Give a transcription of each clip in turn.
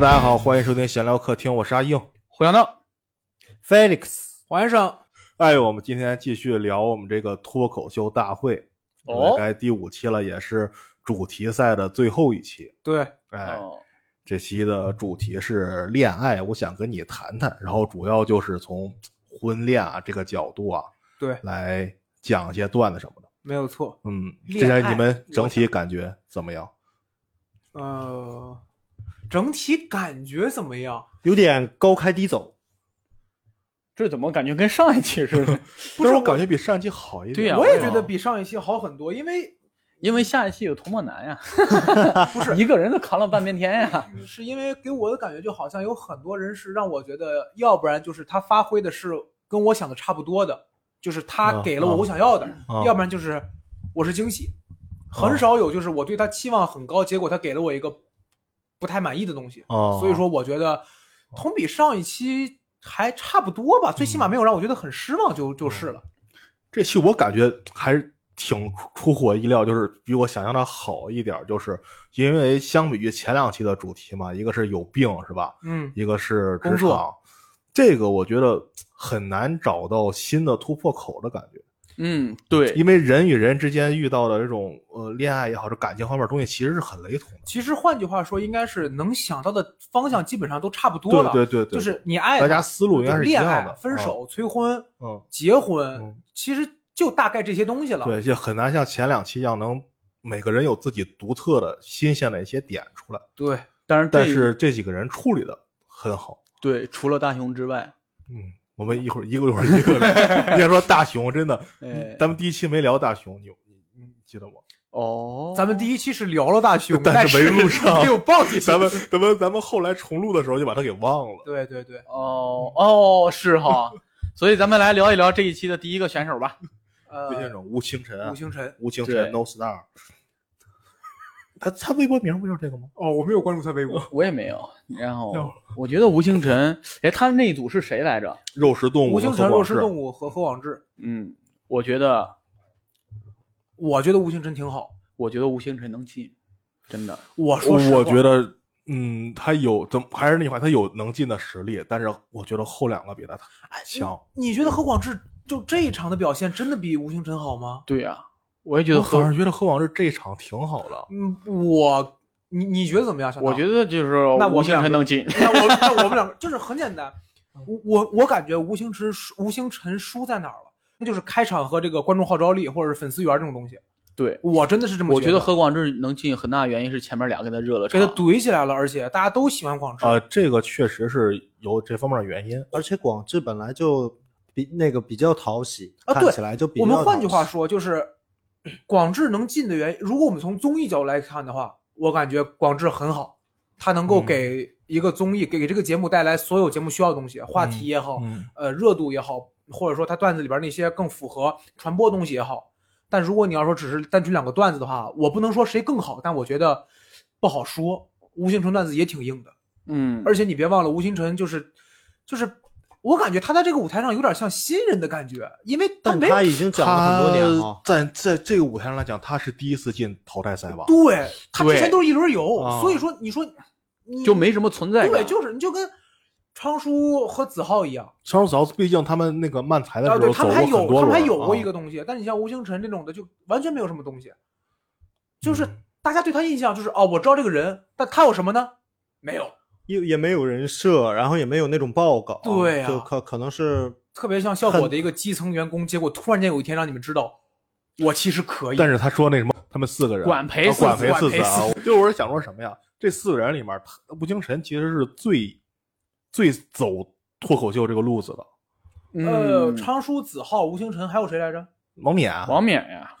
大家好，欢迎收听闲聊客厅，我是阿硬。胡杨道，Felix，黄先生，哎，我们今天继续聊我们这个脱口秀大会，哦该第五期了，也是主题赛的最后一期。对，哎，哦，这期的主题是恋爱，我想跟你谈谈，然后主要就是从婚恋啊这个角度啊对，来讲一些段子什么的。没有错。嗯，恋爱这些你们整体感觉怎么样？呃，整体感觉怎么样？有点高开低走。这怎么感觉跟上一期似的？不是，我感觉比上一期好一点。对呀我也觉得比上一期好很多，因为因为下一期有童梦男呀，不是一个人都扛了半边天呀。是因为给我的感觉就好像有很多人是让我觉得，要不然就是他发挥的是跟我想的差不多的，就是他啊给了我我想要的，啊要不然就是我是惊喜，很少有就是我对他期望很高，结果他给了我一个不太满意的东西。哦，所以说，我觉得同比上一期还差不多吧，最起码没有让我觉得很失望就就是了。这期我感觉还是挺出乎我意料，就是比我想象的好一点，就是因为相比于前两期的主题嘛，一个是有病是吧，嗯，一个是职场，这个我觉得很难找到新的突破口的感觉，嗯，对，因为人与人之间遇到的这种呃恋爱也好，这感情方面的东西其实是很雷同的。其实换句话说，应该是能想到的方向基本上都差不多对了。对对对，就是你爱大家思路应该是一恋爱。、分手、催婚、嗯，结婚嗯，其实就大概这些东西了。嗯，对，就很难像前两期一样，能每个人有自己独特的、新鲜的一些点出来。对，但是但是这几个人处理的很好。对，除了大雄之外，嗯，我们一会儿一个一会儿一个来。你要说大熊，真的，哎，咱们第一期没聊大熊，你你你记得吗？哦，咱们第一期是聊了大熊，但是是没录上 没有报进去。咱们咱们咱们后来重录的时候就把它给忘了。对对对，哦哦是哈，所以咱们来聊一聊这一期的第一个选手吧。呃魏，先生，吴星辰啊吴，清晨。吴清晨，No Star。他他微博名不就是这个吗？哦，我没有关注他微博。我也没有，然后我觉得吴星辰，哎，他那一组是谁来着？肉食动物，吴星辰、肉食动物和何广智，嗯，我觉得，我觉得吴星辰挺好。我觉得吴星辰能进，真的。我说实话我觉得，嗯，他有怎么还是那句话，他有能进的实力，但是我觉得后两个比他强。你觉得何广智就这一场的表现真的比吴星辰好吗？对呀、我也觉得反而觉得何广智这一场挺好的。嗯，我你你觉得怎么样？小我觉得就是吴星那我们两个辰能进。那我那我们两个就是很简单，我我我感觉吴星驰输吴星辰输在哪儿了？那就是开场和这个观众号召力或者是粉丝缘这种东西。对，我真的是这么觉我觉得何广智能进很大原因是前面俩给他热了给他。怼起来了，而且大家都喜欢广智。啊，这个确实是有这方面的原因。而且广智本来就比那个比较讨喜，啊对看起来就比较我们换句，话说，就是 广智能进的原因，如果我们从综艺角度来看的话，我感觉广智很好，他能够嗯。给一个综艺、给给这个节目带来所有节目需要的东西，话题也好，嗯，呃，热度也好，或者说他段子里边那些更符合传播东西也好。但如果你要说只是单纯两个段子的话，我不能说谁更好，但我觉得不好说。吴星辰段子也挺硬的，嗯，而且你别忘了，吴星辰就是就是，我感觉他在这个舞台上有点像新人的感觉，因为他没有但他已经讲了很多年了。在在这个舞台上来讲，他是第一次进淘汰赛吧？对他之前都是一轮游，啊所以说你说你就没什么存在感对，就是你就跟昌叔和子浩一样，昌叔子浩毕竟他们那个漫才的啊，时候对他们还有他们还有过啊一个东西，但你像吴星辰这种的就完全没有什么东西，就是嗯大家对他印象就是哦，我知道这个人，但他有什么呢？没有，也也没有人设，然后也没有那种报告，对呀就可可能是特别像效果的一个基层员工，结果突然间有一天让你们知道，我其实可以。但是他说那什么，他们四个人管培四啊管培管培四次啊，就是我是想说什么呀？这四个人里面，他吴京辰其实是最最走脱口秀这个路子的。呃，嗯，昌叔、子浩、吴星辰还有谁来着？王冕啊，王冕呀，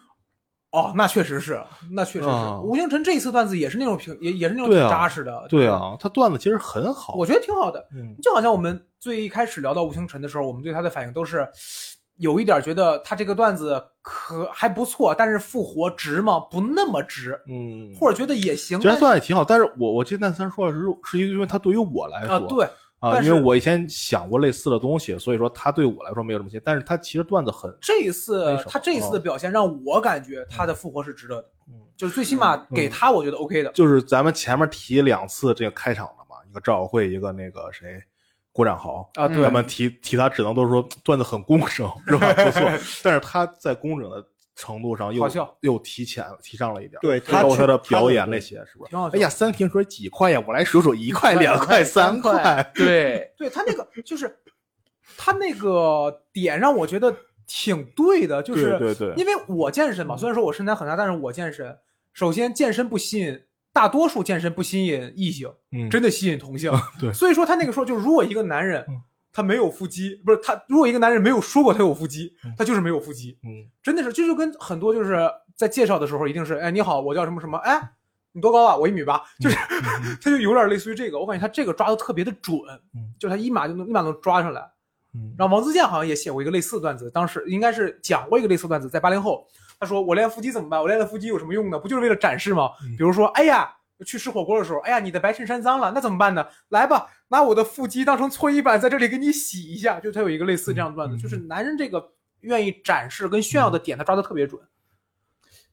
哦，那确实是，那确实是。啊吴星辰这一次段子也是那种挺，也也是那种挺对啊扎实的。对，啊，他段子其实很好。我觉得挺好的。嗯，就好像我们最一开始聊到吴星辰的时候，我们对他的反应都是有一点觉得他这个段子可还不错，但是复活值吗？不那么值，嗯，或者觉得也行。其实但段子也挺好，但是我我记得那三说的是是因为他对于我来说啊，对，啊，因为我以前想过类似的东西，所以说他对我来说没有这么些，但是他其实段子很，这一次他这一次的表现让我感觉他的复活是值得的，嗯就是最起码给他我觉得 OK 的。就是咱们前面提两次这个开场的嘛，一个赵小慧，一个那个谁郭展豪啊，对他，们提提他只能都是说段子很工整，是吧？不错，但是他在工整的程度上又又提前提上了一点，对他包括他的表演那些，是不是挺好？笑哎呀，三瓶水几块呀？我来数数，一块、两块、三块。对，对他那个就是他那个点让我觉得挺对的，就是对对对因为我健身嘛，虽然说我身材很大，但是我健身，首先健身不吸引，大多数健身不吸引异性，嗯，真的吸引同性。对所以说他那个时候，就是如果一个男人嗯他没有腹肌，不是他，如果一个男人没有说过他有腹肌嗯，他就是没有腹肌，嗯真的是，这就跟很多就是在介绍的时候，一定是，哎，你好，我叫什么什么，哎，你多高啊？我一米八，就是 他就有点类似于这个，我感觉他这个抓的特别的准嗯，就他一码就能一码能抓上来。嗯然后王自健好像也写过一个类似的段子，当时应该是讲过一个类似的段子，在八零后，他说我练腹肌怎么办？我练了腹肌有什么用呢？不就是为了展示吗？嗯比如说，哎呀，去吃火锅的时候，哎呀，你的白衬衫脏了，那怎么办呢？来吧，拿我的腹肌当成搓衣板，在这里给你洗一下。就他有一个类似这样的段子，嗯就是男人这个愿意展示跟炫耀的点，他抓的特别准。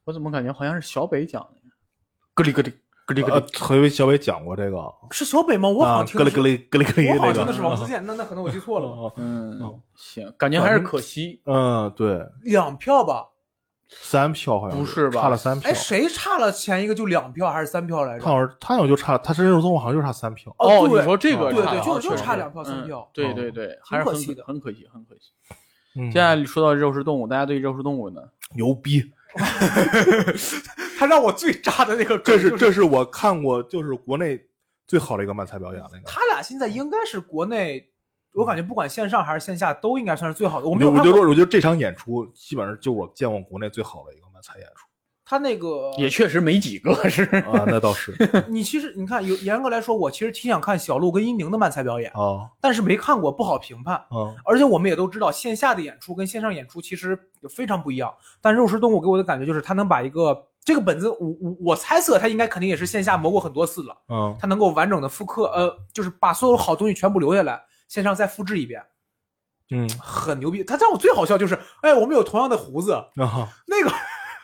我怎么感觉好像是小北讲的？咯哩咯哩咯哩咯呃哩，，何为小北讲过这个是小北吗？我好啊，像听咯哩咯哩咯哩咯哩我好像听的是王自健，那那可能我记错了。哦嗯哦，行，感觉还是可惜。嗯，对，两票吧？三票好像不是吧差了三票哎，。谁差了前一个就两票还是三票来着？他好像他好像就差，他真人综好像就差三票。哦，你说这个对差对就就差两票三嗯票对对对，还是很可惜的很可惜，很可惜。嗯现在说到肉食动物，大家对肉食动物呢？牛逼 他让我最渣的那个这是这是我看过就是国内最好的一个漫才表演了。他俩现在应该是国内，我感觉不管线上还是线下都应该算是最好的。我我没有我就说，我觉得这场演出基本上就我见过国内最好的一个漫才演出他那个，也确实没几个是。啊，那倒是 你其实你看，有严格来说，我其实挺想看小鹿跟伊宁的漫才表演，啊但是没看过，不好评判。啊而且我们也都知道，线下的演出跟线上演出其实非常不一样。但肉食动物给我的感觉就是，他能把一个这个本子，我我我猜测他应该肯定也是线下磨过很多次了，嗯他能够完整的复刻，呃，就是把所有好东西全部留下来，线上再复制一遍，嗯很牛逼。他让我最好笑就是，哎，我们有同样的胡子，啊那个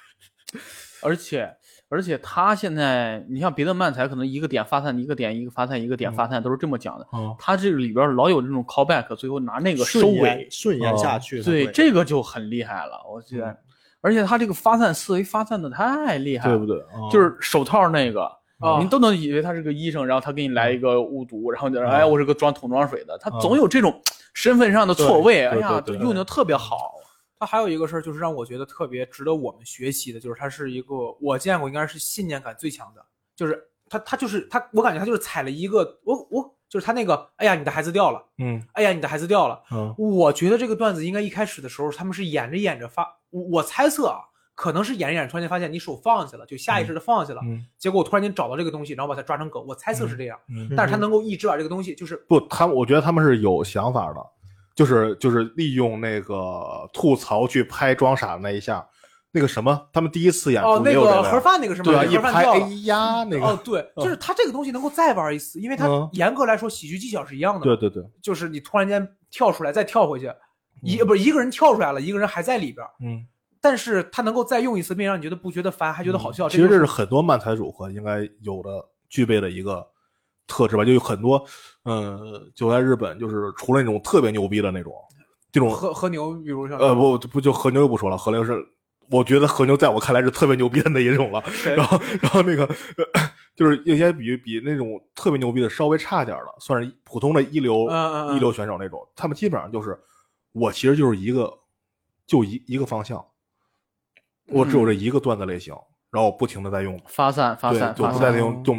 而且而且他现在，你像别的漫才，可能一个点发散，一个点一个发散，一个点发散，都是这么讲的。哦他这个里边老有这种 callback，最后拿那个收尾，顺延下去，对，这个就很厉害了，我觉得。而且他这个发散思维发散的太厉害了，对不对？啊就是手套那个，啊。您都能以为他是个医生，然后他给你来一个误读，然后就嗯。哎，我是个装桶装水的，他嗯。总有这种身份上的错位，对哎呀，用的特别好。他还有一个事儿，就是让我觉得特别值得我们学习的，就是他是一个我见过应该是信念感最强的，就是他他就是他，我感觉他就是踩了一个我我就是他那个，哎呀，你的孩子掉了，嗯。哎呀，你的孩子掉了。嗯。我觉得这个段子应该一开始的时候，他们是演着演着发，我我猜测啊，可能是演着演着突然间发现你手放下了，就下意识的放下了，嗯。结果我突然间找到这个东西，然后把它抓成狗，我猜测是这样，嗯，但是他能够一直把这个东西就是不，他我觉得他们是有想法的，就是就是利用那个吐槽去拍装傻的那一下，那个什么，他们第一次演哦那个个盒饭那个什么，对啊，一拍哎。呀那个，哦，对，就是他这个东西能够再玩一次，因为他嗯。严格来说喜剧技巧是一样的。对对对，就是你突然间跳出来再跳回去，一不是一个人跳出来了，一个人还在里边，嗯，但是他能够再用一次，并让你觉得不觉得烦，还觉得好笑。其实这是很多漫才组合应该有的具备的一个特质吧，就有很多，嗯，就在日本，就是除了那种特别牛逼的那种，这种和和牛，比如像呃不不就和牛就不说了，和牛是我觉得和牛在我看来是特别牛逼的那一种了。然后 然后那个、呃就是有些比比那种特别牛逼的稍微差点儿的，算是普通的一流、嗯嗯嗯一流选手那种，他们基本上就是我其实就是一个就一一个方向，我只有这一个段子类型，然后我不停的在用，发散发对，散发就不再散，用就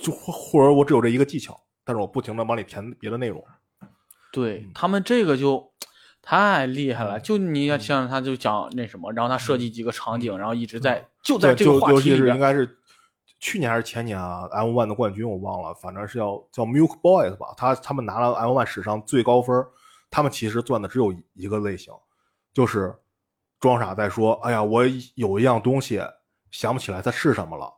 就或或者我只有这一个技巧，但是我不停的往里填别的内容。对他们这个就太厉害了。嗯就你要像他就讲那什么，然后他设计几个场景，然后一直在就在这个话题里边。是应该是去年还是前年啊，M One 的冠军我忘了，反正是叫叫 Milk Boys 吧，他他们拿了 M One 史上最高分，他们其实赚的只有一个类型，就是装傻再说，哎呀，我有一样东西想不起来它是什么了。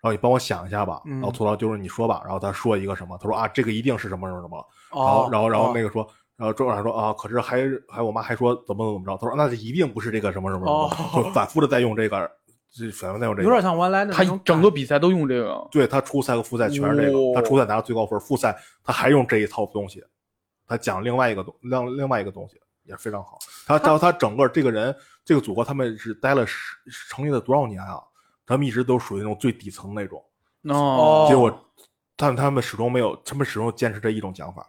然后你帮我想一下吧，嗯然后吐槽就是你说吧，然后他说一个什么，他说啊这个一定是什么什么什么，然哦后，然后然后那个个说，然后周长说啊，可是还还我妈还说怎么怎么着，他说那一定不是这个什么什么什么，哦。就反复的在用这个这反复在用这个。有点像 One Line 的他整个比赛都用这个，对他初赛和复赛全是这个，哦。他初赛拿到最高分，复赛他还用这一套东西，他讲另外一个东另另外一个东西也非常好。他他他整个这个人这个组合他们是待了十成立了多少年啊？他们一直都属于那种最底层那种，哦，结果但他们始终没有，他们始终坚持这一种讲法，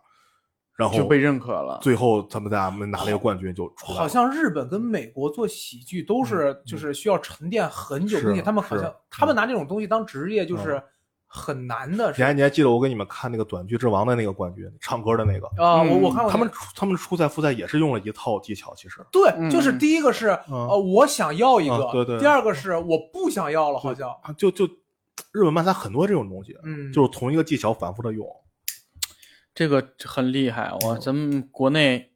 然后就被认可了。最后他们咱们拿了一个冠军就出来了。好像日本跟美国做喜剧都是就是需要沉淀很久，是并且他们好像他们拿这种东西当职业就是很难的你还。你还记得我给你们看那个短剧之王的那个冠军，唱歌的那个，啊，嗯。我我看过他们他们初赛复赛也是用了一套技巧，其实。对，嗯就是第一个是嗯。呃我想要一个啊，对对。第二个是我不想要了，好像。啊就就日本漫才很多这种东西，嗯，就是同一个技巧反复的用。这个很厉害，嗯。我咱们国内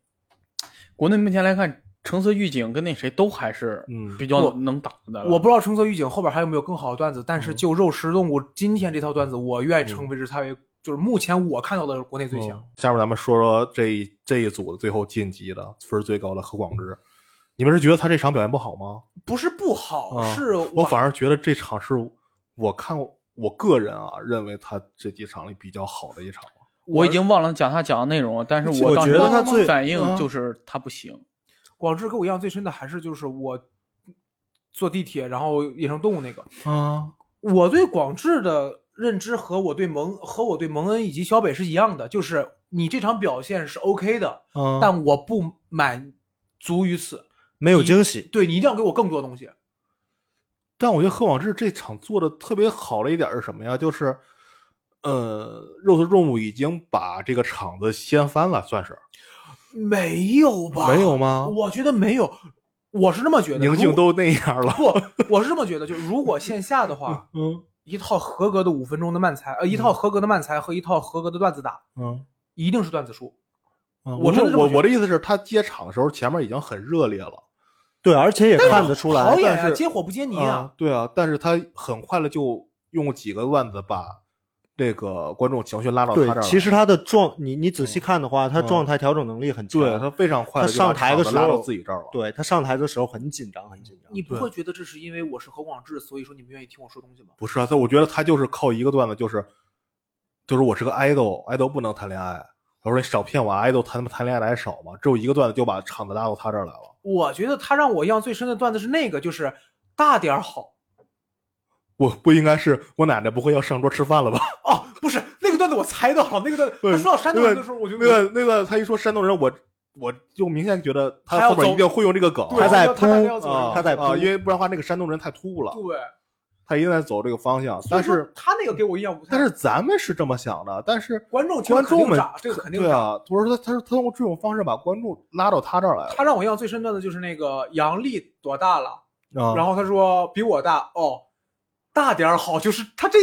国内目前来看，橙色预警跟那谁都还是嗯比较能打的了。我不知道橙色预警后边还有没有更好的段子，但是嗯就肉食动物今天这套段子，我愿意称为是它为就是目前我看到的国内最强。嗯下面咱们说说这一这一组的最后晋级的分最高的何广智，你们是觉得他这场表现不好吗？不是不好，啊是我反而觉得这场是我看我个人啊认为他这几场里比较好的一场。我已经忘了讲他讲的内容了，但是当时我觉得他最反应啊就是他不行。广智跟我印象最深的还是就是我坐地铁然后野生动物那个，啊，我对广智的认知和我对蒙和我对蒙恩以及小北是一样的，就是你这场表现是 OK 的，嗯但我不满足于此，没有惊喜。对你一定要给我更多东西。但我觉得何广志这场做的特别好的一点是什么呀？就是，呃，肉食动物已经把这个场子掀翻了，算是没有吧？没有吗？我觉得没有，我是这么觉得。宁静都那样了，不，我是这么觉得，就如果线下的话，嗯一套合格的五分钟的慢才，呃，一套合格的慢才和一套合格的段子打，嗯。一定是段子输。嗯我我说我我的意思是，他接场的时候前面已经很热烈了，对，而且也看得出来导，演是接火不接泥啊啊。，对啊，但是他很快的就用几个段子把这个观众情绪拉到他这儿。，其实他的状，你你仔细看的话，他嗯状态调整能力很强。对他非常快他上台的时候拉到自己这儿了。对他上台的时候很紧张，很紧张。你不会觉得这是因为我是何广智，所以说你们愿意听我说东西吗？不是啊，他我觉得他就是靠一个段子，就是就是我是个 idol，idol 不能谈恋爱。他说你少骗我，idol 谈谈恋爱的还少吗？只有一个段子就把场子拉到他这儿来了。我觉得他让我印象最深的段子是那个，就是大点儿好。我不应该是我奶奶不会要上桌吃饭了吧？哦，不是那个段子我猜到了，那个段子对他说到山东人的时候，我就那个那个，他一说山东人，我我就明显觉得他后面一定会用这个梗。对他在他大概铺要走啊，他在啊，因为不然的话那个山东人太突兀了，对，他一定在走这个方向。但是他那个给我印象不太，但是咱们是这么想的，但是观众听观众们这个肯定。对啊，我说他他说他通过这种方式把观众拉到他这儿来了他让我印象最深的呢，就是那个杨笠多大了，啊，然后他说比我大哦，大点儿好，就是他这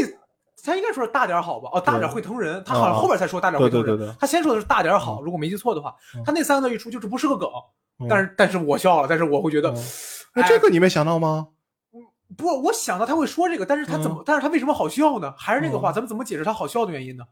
他应该说是大点儿好吧？哦，大点儿会疼人，他好像啊后边才说大点儿会疼人。对对对对他先说的是大点儿好，嗯如果没记错的话，嗯他那三个字一出就是不是个梗，嗯但是但是我笑了，但是我会觉得，嗯那这个你没想到吗？不，我想到他会说这个，但是他怎么，但是他为什么好笑呢？还是那个话，咱们怎么解释他好笑的原因呢？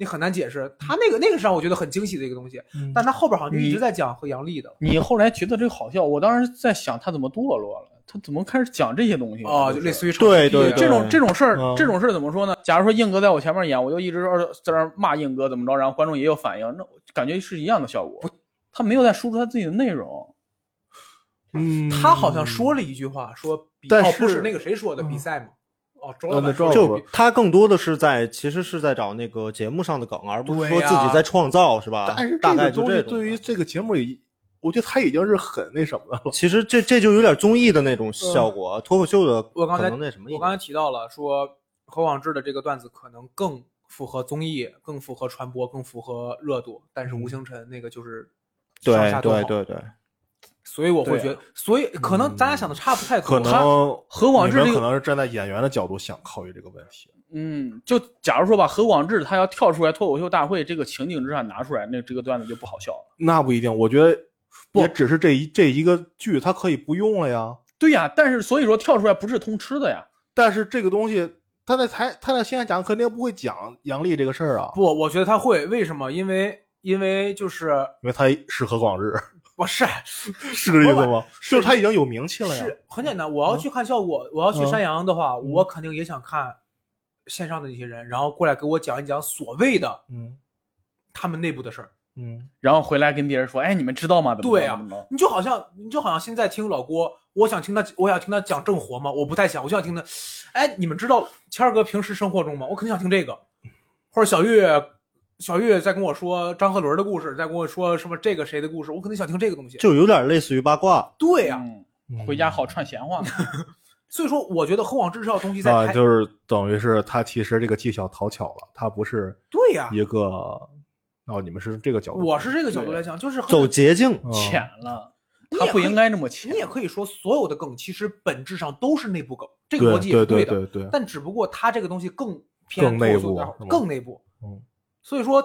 你很难解释。他那个那个是让我觉得很惊喜的一个东西，嗯但他后边好像就一直在讲和杨笠的。你后来觉得这个好笑，我当时在想他怎么堕落了，他怎么开始讲这些东西了哦，就就是类似于对对这种这种事儿嗯，这种事儿怎么说呢？假如说硬哥在我前面演，我就一直在那儿骂硬哥怎么着，然后观众也有反应，那感觉是一样的效果。他没有在输出他自己的内容，嗯，他好像说了一句话，说比但哦不是是那个谁说的嗯比赛吗？哦，周老板说的就他更多的是在，其实是在找那个节目上的梗，而不是说自己在创造，是吧？但是大概这个东西就这对于这个节目里，我觉得他已经是很那什么的了。其实这这就有点综艺的那种效果，脱口秀的我刚才那什么。我刚才提到了说何广智的这个段子可能更符合综艺，更符合传播，更符合热度，但是吴星辰那个就是上对对对对，所以我会觉得，所以可能咱俩想的差不太多，可能何广智这个你可能是站在演员的角度想考虑这个问题。嗯，就假如说吧，何广智他要跳出来脱口秀大会这个情景之下拿出来，那这个段子就不好笑了。那不一定，我觉得不也只是这一这一个剧，它可以不用了呀。对呀，但是所以说跳出来不是通吃的呀。但是这个东西，他在台他在线下讲，肯定不会讲杨笠这个事儿啊，不，我觉得他会，为什么？因为因为就是因为他适合广日。不是是这意思吗？就是他已经有名气了呀。是很简单，我要去看效果，我要去嗯山羊的话，我肯定也想看线上的那些人，然后过来给我讲一讲所谓的嗯他们内部的事儿。嗯然后回来跟别人说，哎，你们知道吗？怎么对啊你就好像你就好像现在听老郭，我想听他，我想听他讲正活吗？我不太想，我就想听他，哎，你们知道谦儿哥平时生活中吗？我肯定想听这个，或者小月，小月在跟我说张鹤伦的故事，在跟我说什么这个谁的故事，我肯定想听这个东西。就有点类似于八卦。对呀、回家好串闲话。所以说我觉得厚网之这套东西在啊，就是等于是他其实这个技巧讨巧了，他不是对呀、一个哦，你们是这个角度，我是这个角度来讲，就是很走捷径，嗯浅了，他不应该那么浅你。也可以说，所有的梗其实本质上都是内部梗，这个逻辑也是对的。对对对，但只不过它这个东西更偏更内部更内部。嗯，所以说，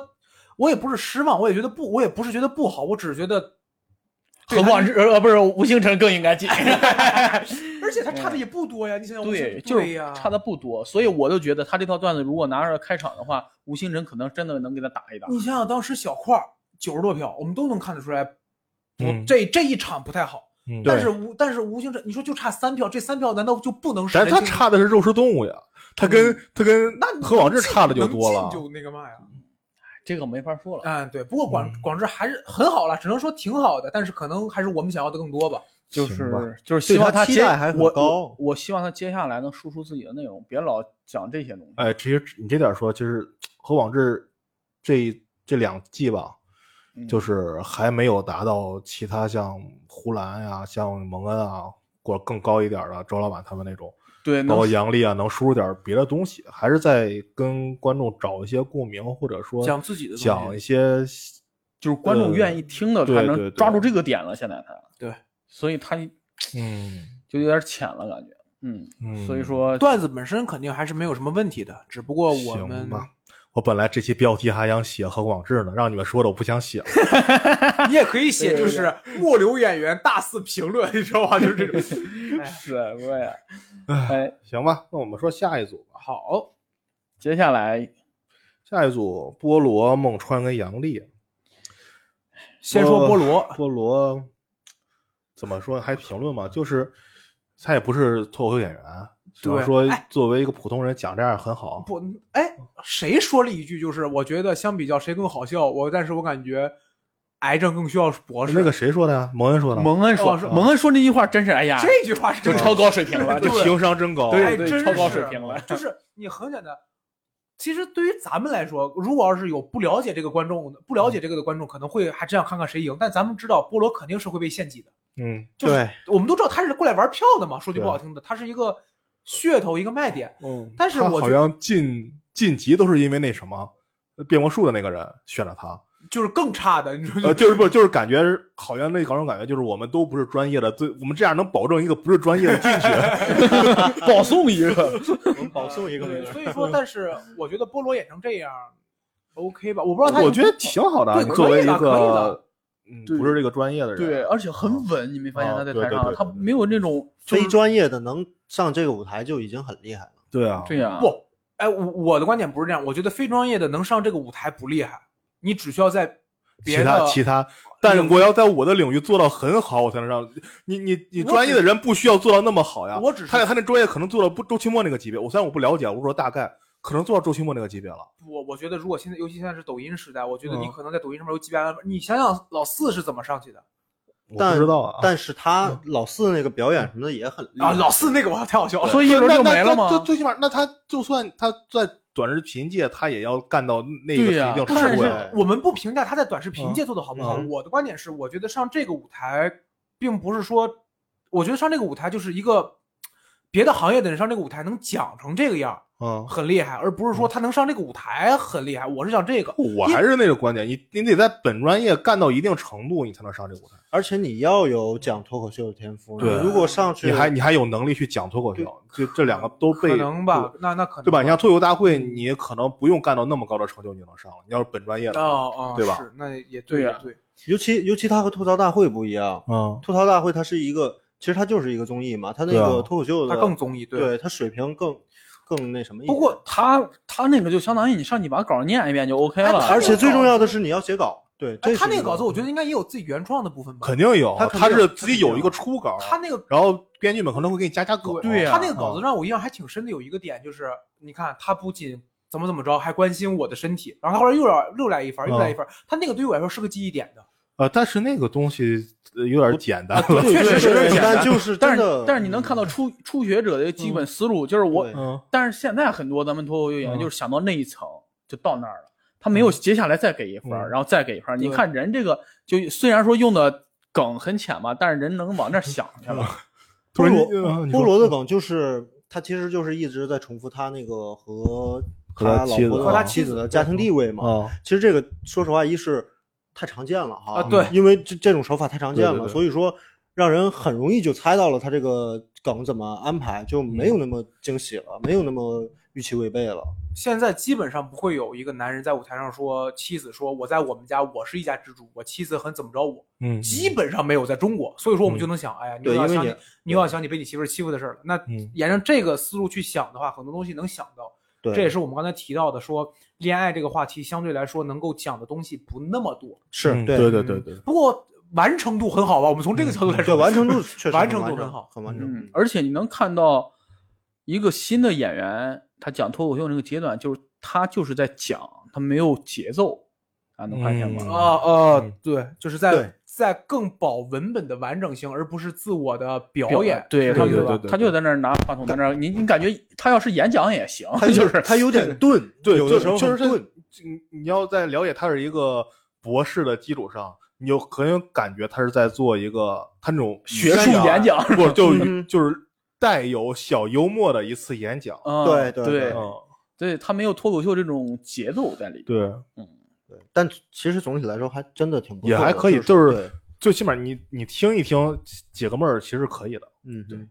我也不是失望，我也觉得不，我也不是觉得不好，我只是觉得对何他广智呃不是吴星辰更应该进，而且他差的也不多呀。你想想，对，吴就差的不多，所以我就觉得他这套段子如果拿着开场的话，吴星辰可能真的能给他打一打。你想想，当时小块儿九十多票，我们都能看得出来，不嗯这这一场不太好。嗯但是吴但是吴星辰，你说就差三票，这三票难道就不能使但是他差的是肉食动物呀，他跟他跟嗯那何广智差的就多了。就那个嘛呀。这个没法说了，嗯，对。不过广嗯广智还是很好了，只能说挺好的，但是可能还是我们想要的更多吧。就是就是希望他期接待还高我我希望他接下来能输出自己的内容，别老讲这些东西。哎，其实你这点说，就是何广智这这两季吧，嗯就是还没有达到其他像呼兰呀、像蒙恩啊，或者更高一点的周老板他们那种，对，包能括杨笠啊，能输入点别的东西，还是在跟观众找一些共鸣，或者说讲自己的讲一些就是观众愿意听的，他能抓住这个点了。现在他对，所以他嗯就有点浅了，感觉。嗯，嗯，所以说段子本身肯定还是没有什么问题的，只不过我行们吧。我本来这期标题还想写何广智呢，让你们说的我不想写了。你也可以写，就是末流演员大肆评论，你知道吧？就是这种。哎，什么呀？哎，行吧，那我们说下一组吧。好，接下来下一组菠萝、孟川跟杨笠。先说菠萝，菠萝怎么说？还评论吗？就是他也不是脱口秀演员，只能对说哎作为一个普通人讲这样很好。不，哎，谁说了一句，就是我觉得相比较谁更好笑，我但是我感觉癌症更需要博士。那个谁说的呀？蒙恩说的。蒙恩说哦，蒙恩说那句话真是，哎呀，这句话是就超高水平了，情商真高。哎，对对真超高是水平了就是你很简单。其实对于咱们来说，如果要是有不了解这个观众的、不了解这个的观众，可能会还真想看看谁赢。但咱们知道，菠萝肯定是会被献祭的。嗯，就是对我们都知道他是过来玩票的嘛，说句不好听的，他是一个噱头，一个卖点。嗯但是我好像晋晋级都是因为那什么变魔术的那个人选了他。就是更差的，你说呃，就是不就是感觉好像那搞种感觉就是我们都不是专业的，最我们这样能保证一个不是专业的进去。保送一个。我们保送一个对，所以说，但是我觉得菠萝演成这样，OK 吧？我不知道他，我觉得挺好的啊，对作为一个嗯不是这个专业的人，对，而且很稳，你没发现啊他在台上，对对对他没有那种非专业的能上这个舞台就已经很厉害了。对啊，这样不，哎，我我的观点不是这样，我觉得非专业的能上这个舞台不厉害，你只需要在别其的他其他，但是我要在我的领域做到很好，我才能让你你你专业的人不需要做到那么好呀。我只是他他那专业可能做到不周奇墨那个级别，我虽然我不了解，我说大概可能做到周奇墨那个级别了。我我觉得，如果现在，尤其现在是抖音时代，我觉得你嗯可能在抖音上面有几百万，你想想老四是怎么上去的我但不知道啊，但是他老四那个表演什么的也很厉害啊？老四那个我太好笑了，所以一轮那那就没了吗那最？最起码，那他就算他在短视频界，他也要干到那个对呀一定不是程度呀。我们不评价他在短视频界做的好不好，嗯我的观点是，我觉得上这个舞台，并不是说，我觉得上这个舞台就是一个别的行业的人上这个舞台能讲成这个样儿嗯，很厉害，而不是说他能上这个舞台很厉害。我是讲这个，我还是那个观点，你你得在本专业干到一定程度，你才能上这个舞台。而且你要有讲脱口秀的天赋。对你如果上去你还你还有能力去讲脱口秀，这这两个都被可能吧？那那可能对吧？你像脱口秀大会，你可能不用干到那么高的成就，你就能上了。你要是本专业的，哦哦，对吧是，那也对呀对，尤其尤其他和吐槽大会不一样，嗯，吐槽大会它是一个，其实它就是一个综艺嘛，它那个脱口秀的它更综艺，对它水平更更那什么一点。不过他他那个就相当于你上去把稿念一遍就 OK 了，而且最重要的是你要写稿，对，他那个稿子，我觉得应该也有自己原创的部分吧。肯定有，他他是自己有一个初稿，他那个然后编剧们可能会给你加加梗。对呀他那个稿子让我印象还挺深的，有一个点就是，你看他不仅怎么怎么着，还关心我的身体，然后他后来又来又来一份，又来一番，他那个对于我来说是个记忆点的。呃，但是那个东西呃有点简单了。对确实是对简单就是但是但是你能看到初初学者的基本思路，就是我但是现在很多咱们脱口秀演员嗯就是想到那一层就到那儿了，他没有接下来再给一分然后再给一分。你看人这个就虽然说用的梗很浅嘛，但是人能往那儿想去了。菠萝菠萝的梗就是他其实就是一直在重复他那个和和他他老婆和他妻子的家庭地位嘛。啊，其实这个说实话，一是太常见了哈，啊对因为这这种手法太常见了，对对对所以说让人很容易就猜到了他这个梗怎么安排，就没有那么惊喜了，没有那么预期违背了。现在基本上不会有一个男人在舞台上说妻子说我在我们家我是一家之主，我妻子很怎么着我，嗯，基本上没有在中国，所以说我们就能想，哎呀，你又要想你对因为你，你又要想你被你媳妇欺负的事儿了。那嗯沿着这个思路去想的话，很多东西能想到。对，这也是我们刚才提到的，说恋爱这个话题相对来说能够讲的东西不那么多，是对嗯对对对对，不过完成度很好吧？我们从这个角度来说，对完成度 确实完成度很好很完整。嗯，而且你能看到一个新的演员，他讲脱口秀那个阶段，就是他就是在讲，他没有节奏，啊能发现吗？嗯啊啊嗯，对，就是在对在更保文本的完整性，而不是自我的表表演。对他就在那儿拿话筒在那儿，你你感觉他要是演讲也行，他就是他有点钝，对，就有的时候就是很钝。你你要在了解他是一个博士的基础上，你就很有感觉他是在做一个他那种学术演讲不就嗯就是带有小幽默的一次演讲。嗯对对对对嗯，对，他没有脱口秀这种节奏在里边。对，嗯，对，但其实总体来说还真的挺不错的，也还可以，就就是最起码你你听一听解个闷儿，其实可以的。嗯对。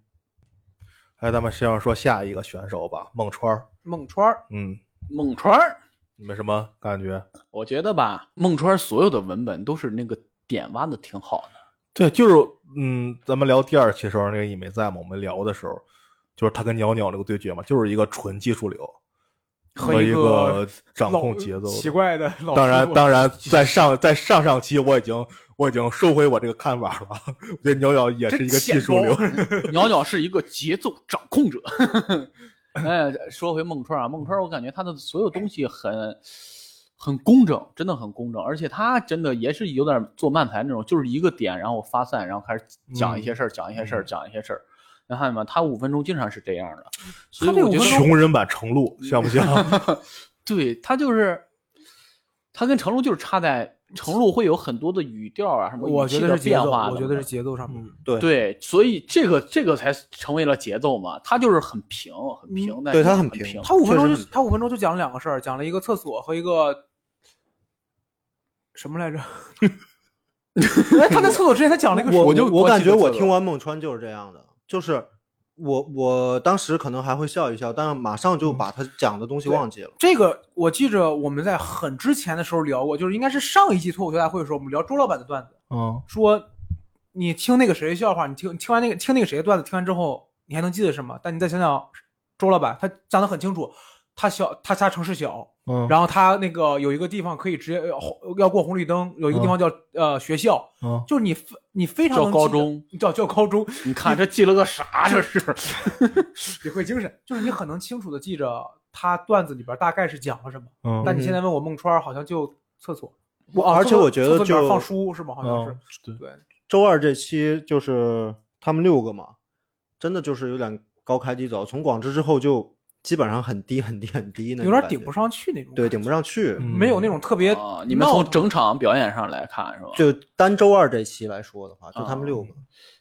哎，咱们先说下一个选手吧，孟川儿。孟川儿，嗯，孟川儿，你们什么感觉？我觉得吧，孟川儿所有的文本都是那个点挖的挺好的。对，就是嗯，咱们聊第二期的时候，那个一美在嘛，我们聊的时候，就是他跟鸟鸟那个对决嘛，就是一个纯技术流和一个个掌控节奏。奇怪的老当然，当然，在上在上上期我已经我已经收回我这个看法了。我觉得鸟鸟也是一个技术流。鸟鸟是一个节奏掌控者。哎，说回孟川啊，孟川，我感觉他的所有东西很很工整，真的很工整，而且他真的也是有点做慢才那种，就是一个点，然后发散，然后开始讲一些事儿，讲一些事儿，讲一些事儿。你看见吗？他五分钟经常是这样的，所以他这五分钟我觉得穷人版程路 像不像？对他就是他跟程璐就是差在程璐会有很多的语调啊，什么我语气的觉得是节奏，变化，我觉得是。节奏上面。嗯，对对，所以这个这个才成为了节奏嘛，他就是很平，很平，对他很平他五分钟就他五分钟就讲了两个事儿，讲了一个厕所和一个什么来着？哎，他在厕所之前他讲了一个，我我就我感觉我听完孟川就是这样的，就是我我当时可能还会笑一笑，但是马上就把他讲的东西忘记了。这个我记着我们在很之前的时候聊过，就是应该是上一季脱口秀大会的时候，我们聊周老板的段子，嗯，说你听那个谁的笑话，你听听完那个听那个谁的段子，听完之后你还能记得什么？但你再想想周老板，他讲的很清楚，他小他家城市小，嗯，然后他那个有一个地方可以直接呃红要过红绿灯，有一个地方叫、呃学校，嗯就是你非你非常叫能记得高中，叫叫高中，你看这记了个啥？这是 你会精神，就是你很能清楚的记着他段子里边大概是讲了什么。嗯，但你现在问我孟川，好像就厕所，我而且我觉得就放书是吗？好像是嗯，对对。周二这期就是他们六个嘛，真的就是有点高开低走，从广智之后就基本上很低很低很低那种有点顶不，上去那种，对，顶不，上去。嗯没有那种特别啊，你们从整场表演上来看是吧？就单周二这期来说的话，就他们啊六个，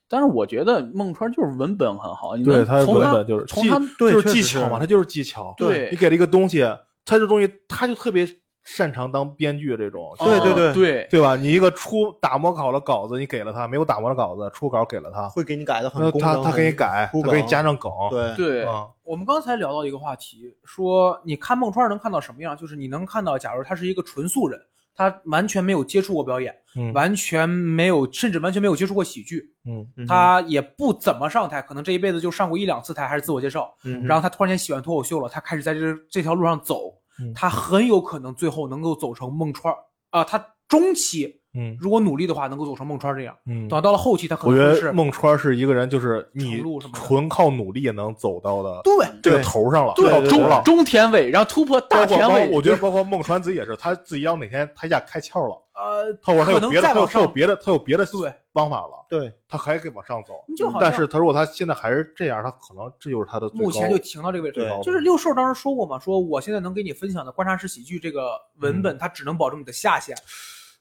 但是我觉得孟川就是文本很好，你对他从文本就是技从他就是技巧嘛，他就是技巧。对你给了一个东西，他这东西他就特别擅长当编剧这种，啊对对对对对吧？你一个初打磨好的稿子，你给了他，没有打磨的稿子，初稿给了他，会给你改的很那工整，他他给你改，铺他给你加上梗，对对啊，我们刚才聊到一个话题，说你看孟川能看到什么样？就是你能看到，假如他是一个纯素人，他完全没有接触过表演，嗯完全没有，甚至完全没有接触过喜剧，嗯他也不怎么上台，可能这一辈子就上过一两次台，还是自我介绍。嗯然后他突然间喜欢脱口秀了，他开始在这这条路上走，嗯他很有可能最后能够走成孟川，啊、他中期嗯如果努力的话，能够走成孟川这样。嗯等到了后期，他可我觉得能是孟川是一个人，就是你纯靠努力也能走到的对这个对头上了，对到中。中田尾，然后突破大田尾，我觉得包括孟川自己也是，他自己要哪天他一下开窍了，呃，他有别的，他有再，他有别的，他有别的对方法了，对，他还可以往上走。就好但是他如果他现在还是这样，他可能这就是他的目前就停到这个位置。就是六兽当时说过嘛，说我现在能给你分享的观察式喜剧这个文本，它只能保证你的下限。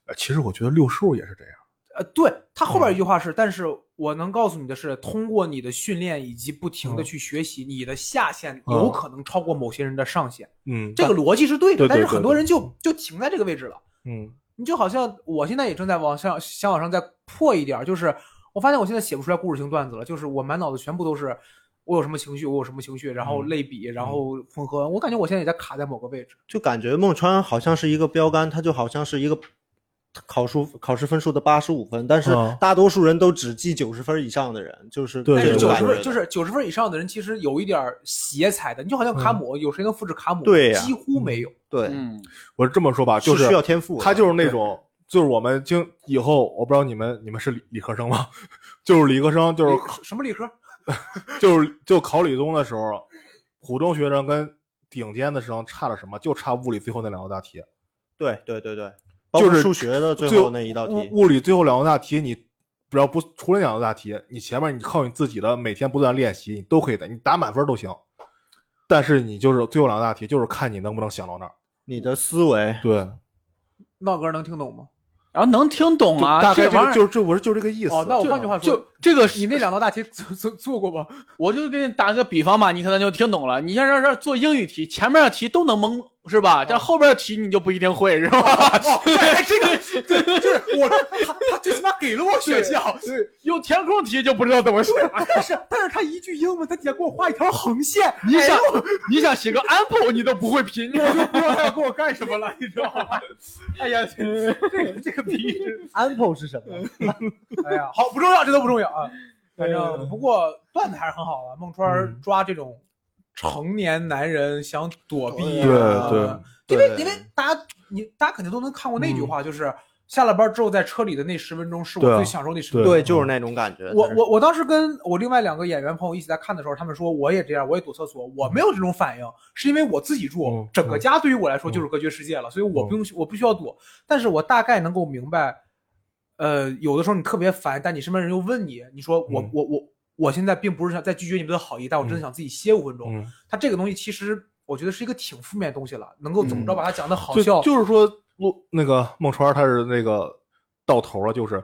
呃其实我觉得六兽也是这样。呃，对他后边一句话是，但是我能告诉你的是，通过你的训练以及不停的嗯去学习，你的下限嗯有可能超过某些人的上限。嗯，这个逻辑是对的，但是很多对人就就停在这个位置了。嗯你就好像我现在也正在往上想往上再破一点，就是我发现我现在写不出来故事性段子了，就是我满脑子全部都是我有什么情绪，我有什么情绪，然后嗯类比，然后混合，我感觉我现在也在卡在某个位置。就感觉孟川好像是一个标杆，他就好像是一个考数考试分数的八十五分，但是嗯大多数人都只记九十分以上的人，就是对九十分就是九十分以上的人，其实有一点儿邪才的，你就好像卡姆，有谁能复制卡姆？对呀几乎没有。对，嗯，我是这么说吧，就是需要天赋，他就是那种，就是我们经以后，我不知道你们你们是理理科生吗？就是理科生，就是什么理科？就是就考理综的时候，普通学生跟顶尖的学生差了什么？就差物理最后那两道大题。对对对对，包就是数学的最最后那一道题物，物理最后两道大题，你只要不除了两道大题，你前面你靠你自己的每天不断练习，你都可以的，你打满分都行。但是你就是最后两道大题，就是看你能不能想到那儿。你的思维对，闹哥能听懂吗？然后能听懂就啊，大概这个这玩意儿就就我是就这个意思。哦，那我换句话说，就这个你那两道大题做做做过吗？我就给你打个比方吧，你可能就听懂了。你像这这做英语题，前面的题都能蒙是吧？但后边的题你就不一定会是吧？哎，这个对，就是我他他最起码给了我选项，对，有填空题就不知道怎么写了。但 是但是他一句英文，他底下给我画一条横线，你想哎你想写个 apple，你都不会拼，我就不知道他要给我干什么了，你知道吗？哎呀，这个这个比喻 Apple 是什么？哎呀，好不重要，这都不重要啊。反正不过段子还是很好的，孟川抓这种成年男人想躲避对啊，对对因为因为大家你大家肯定都能看过那句话，就是下了班之后在车里的那十分钟是我最享受那十分钟。对，就是那种感觉。我我我当时跟我另外两个演员朋友一起在看的时候，他们说我也这样，我也躲厕所，我没有这种反应，是因为我自己住，嗯整个家对于我来说就是隔绝世界了，所以我不用、我不需要躲，但是我大概能够明白，呃，有的时候你特别烦，但你身边人又问你，你说我、嗯。我我我现在并不是想在拒绝你们的好意，但我真的想自己歇五分钟，嗯，他这个东西其实我觉得是一个挺负面的东西了，能够怎么着嗯。把它讲的好就笑，就是说，陆那个孟川他是那个到头了，就是。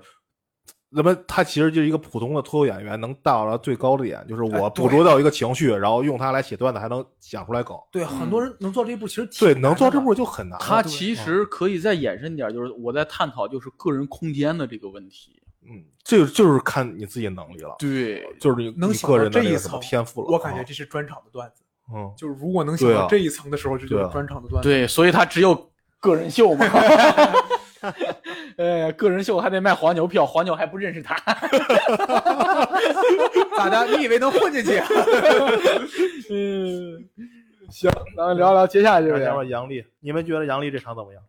那么他其实就是一个普通的脱口演员，能到达最高的点，就是哎我捕捉到一个情绪，然后用它来写段子，还能讲出来梗。对很多人能做这一步，其实挺对，能做这步就很难。他其实可以再延伸点，就是我在探讨就是个人空间的这个问题。嗯，这个就是看你自己能力了，对，就是你能想到这一人的那个什么层天赋了。我感觉啊这是专场的段子，嗯，就是如果能想对啊到这一层的时候，这就专场的段子。对，所以他只有个人秀嘛。哎，个人秀还得卖黄牛票，黄牛还不认识他。咋的？你以为能混进去？嗯，行，咱们聊聊接下来这再加个。上杨笠，你们觉得杨笠这场怎么样？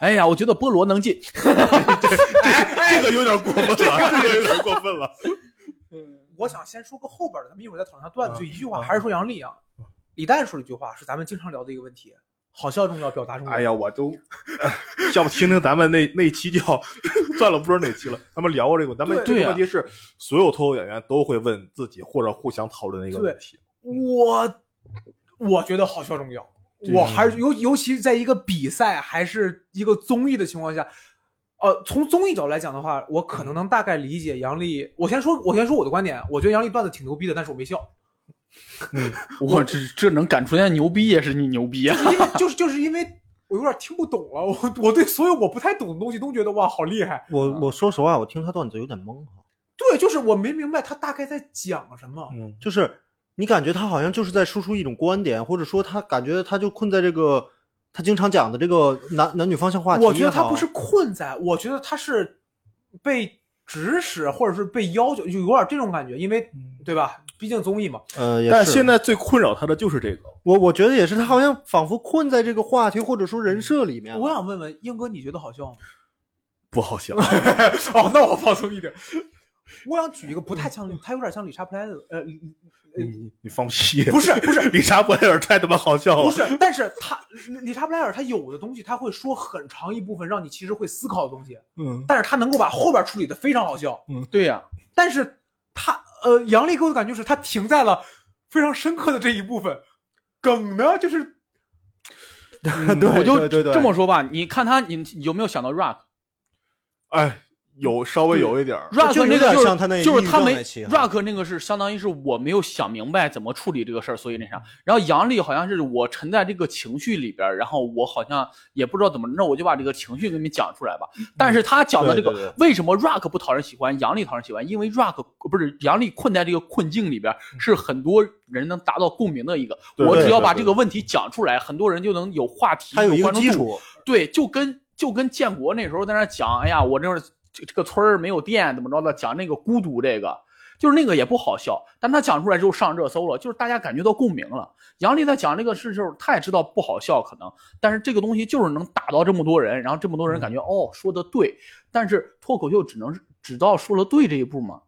哎呀，我觉得菠萝能进。这个有点过分了，这个有点过分了。嗯我想先说个后边的，咱们一会儿再讨论他段子。一句话，嗯还是说杨笠啊。李诞说了一句话，是咱们经常聊的一个问题：好笑重要，表达重要。哎呀，我都要不听听咱们那那期叫算了，不知道哪期了。咱们聊过这个，咱们对这个问题是所有脱口演员都会问自己或者互相讨论的一个问题。我我觉得好笑重要。我还是尤尤其在一个比赛还是一个综艺的情况下，呃，从综艺角度来讲的话，我可能能大概理解杨笠。我先说，我先说我的观点，我觉得杨笠段子挺牛逼的，但是我没笑。嗯，我这这能赶出来牛逼也是你牛逼啊！因为就是就是因为我有点听不懂了，我我对所有我不太懂的东西都觉得哇好厉害。我我说实话，我听他段子有点懵哈，对，就是我没明白他大概在讲什么。嗯，就是你感觉他好像就是在输出一种观点，或者说他感觉他就困在这个他经常讲的这个男男女方向话题。我觉得他不是困在，我觉得他是被指使或者是被要求，就有点这种感觉，因为对吧？毕竟综艺嘛，呃，也是但现在最困扰他的就是这个。我我觉得也是，他好像仿佛困在这个话题或者说人设里面。我想问问英哥，你觉得好笑吗？不好笑，哦，那我放松一点。我想举一个不太像，他有点像理查布莱德，呃，你你你放屁！不是不是理查布莱尔太他妈好笑了。不是，但是他理查布莱尔他有的东西他会说很长一部分让你其实会思考的东西，嗯，但是他能够把后边处理的非常好笑。嗯对呀、但是他呃，杨笠给我的感觉是他停在了非常深刻的这一部分，梗呢就是 对，我就这么说吧，你看他，你有没有想到 Rock？哎，有稍微有一点儿。Rock 就那个就是像他那就是他没症那个是相当于是我没有想明白怎么处理这个事儿，所以那啥。然后杨笠好像是我沉在这个情绪里边儿，然后我好像也不知道怎么，那我就把这个情绪给你讲出来吧。但是他讲的这个对对对为什么 Rock 不讨人喜欢，杨笠讨人喜欢？因为 Rock 不是杨笠困在这个困境里边儿，是很多人能达到共鸣的一个。对我只要把这个问题讲出来，很多人就能有话题，他有一个关注度基础，对，就跟就跟建国那时候在那讲，哎呀，我这儿这这个村儿没有电，怎么着的，讲那个孤独这个，就是那个也不好笑，但他讲出来之后上热搜了，就是大家感觉到共鸣了。杨笠在讲这个事，就是他也知道不好笑可能，但是这个东西就是能打到这么多人，然后这么多人感觉、哦说的对，但是脱口秀只能是只到说了对这一步吗？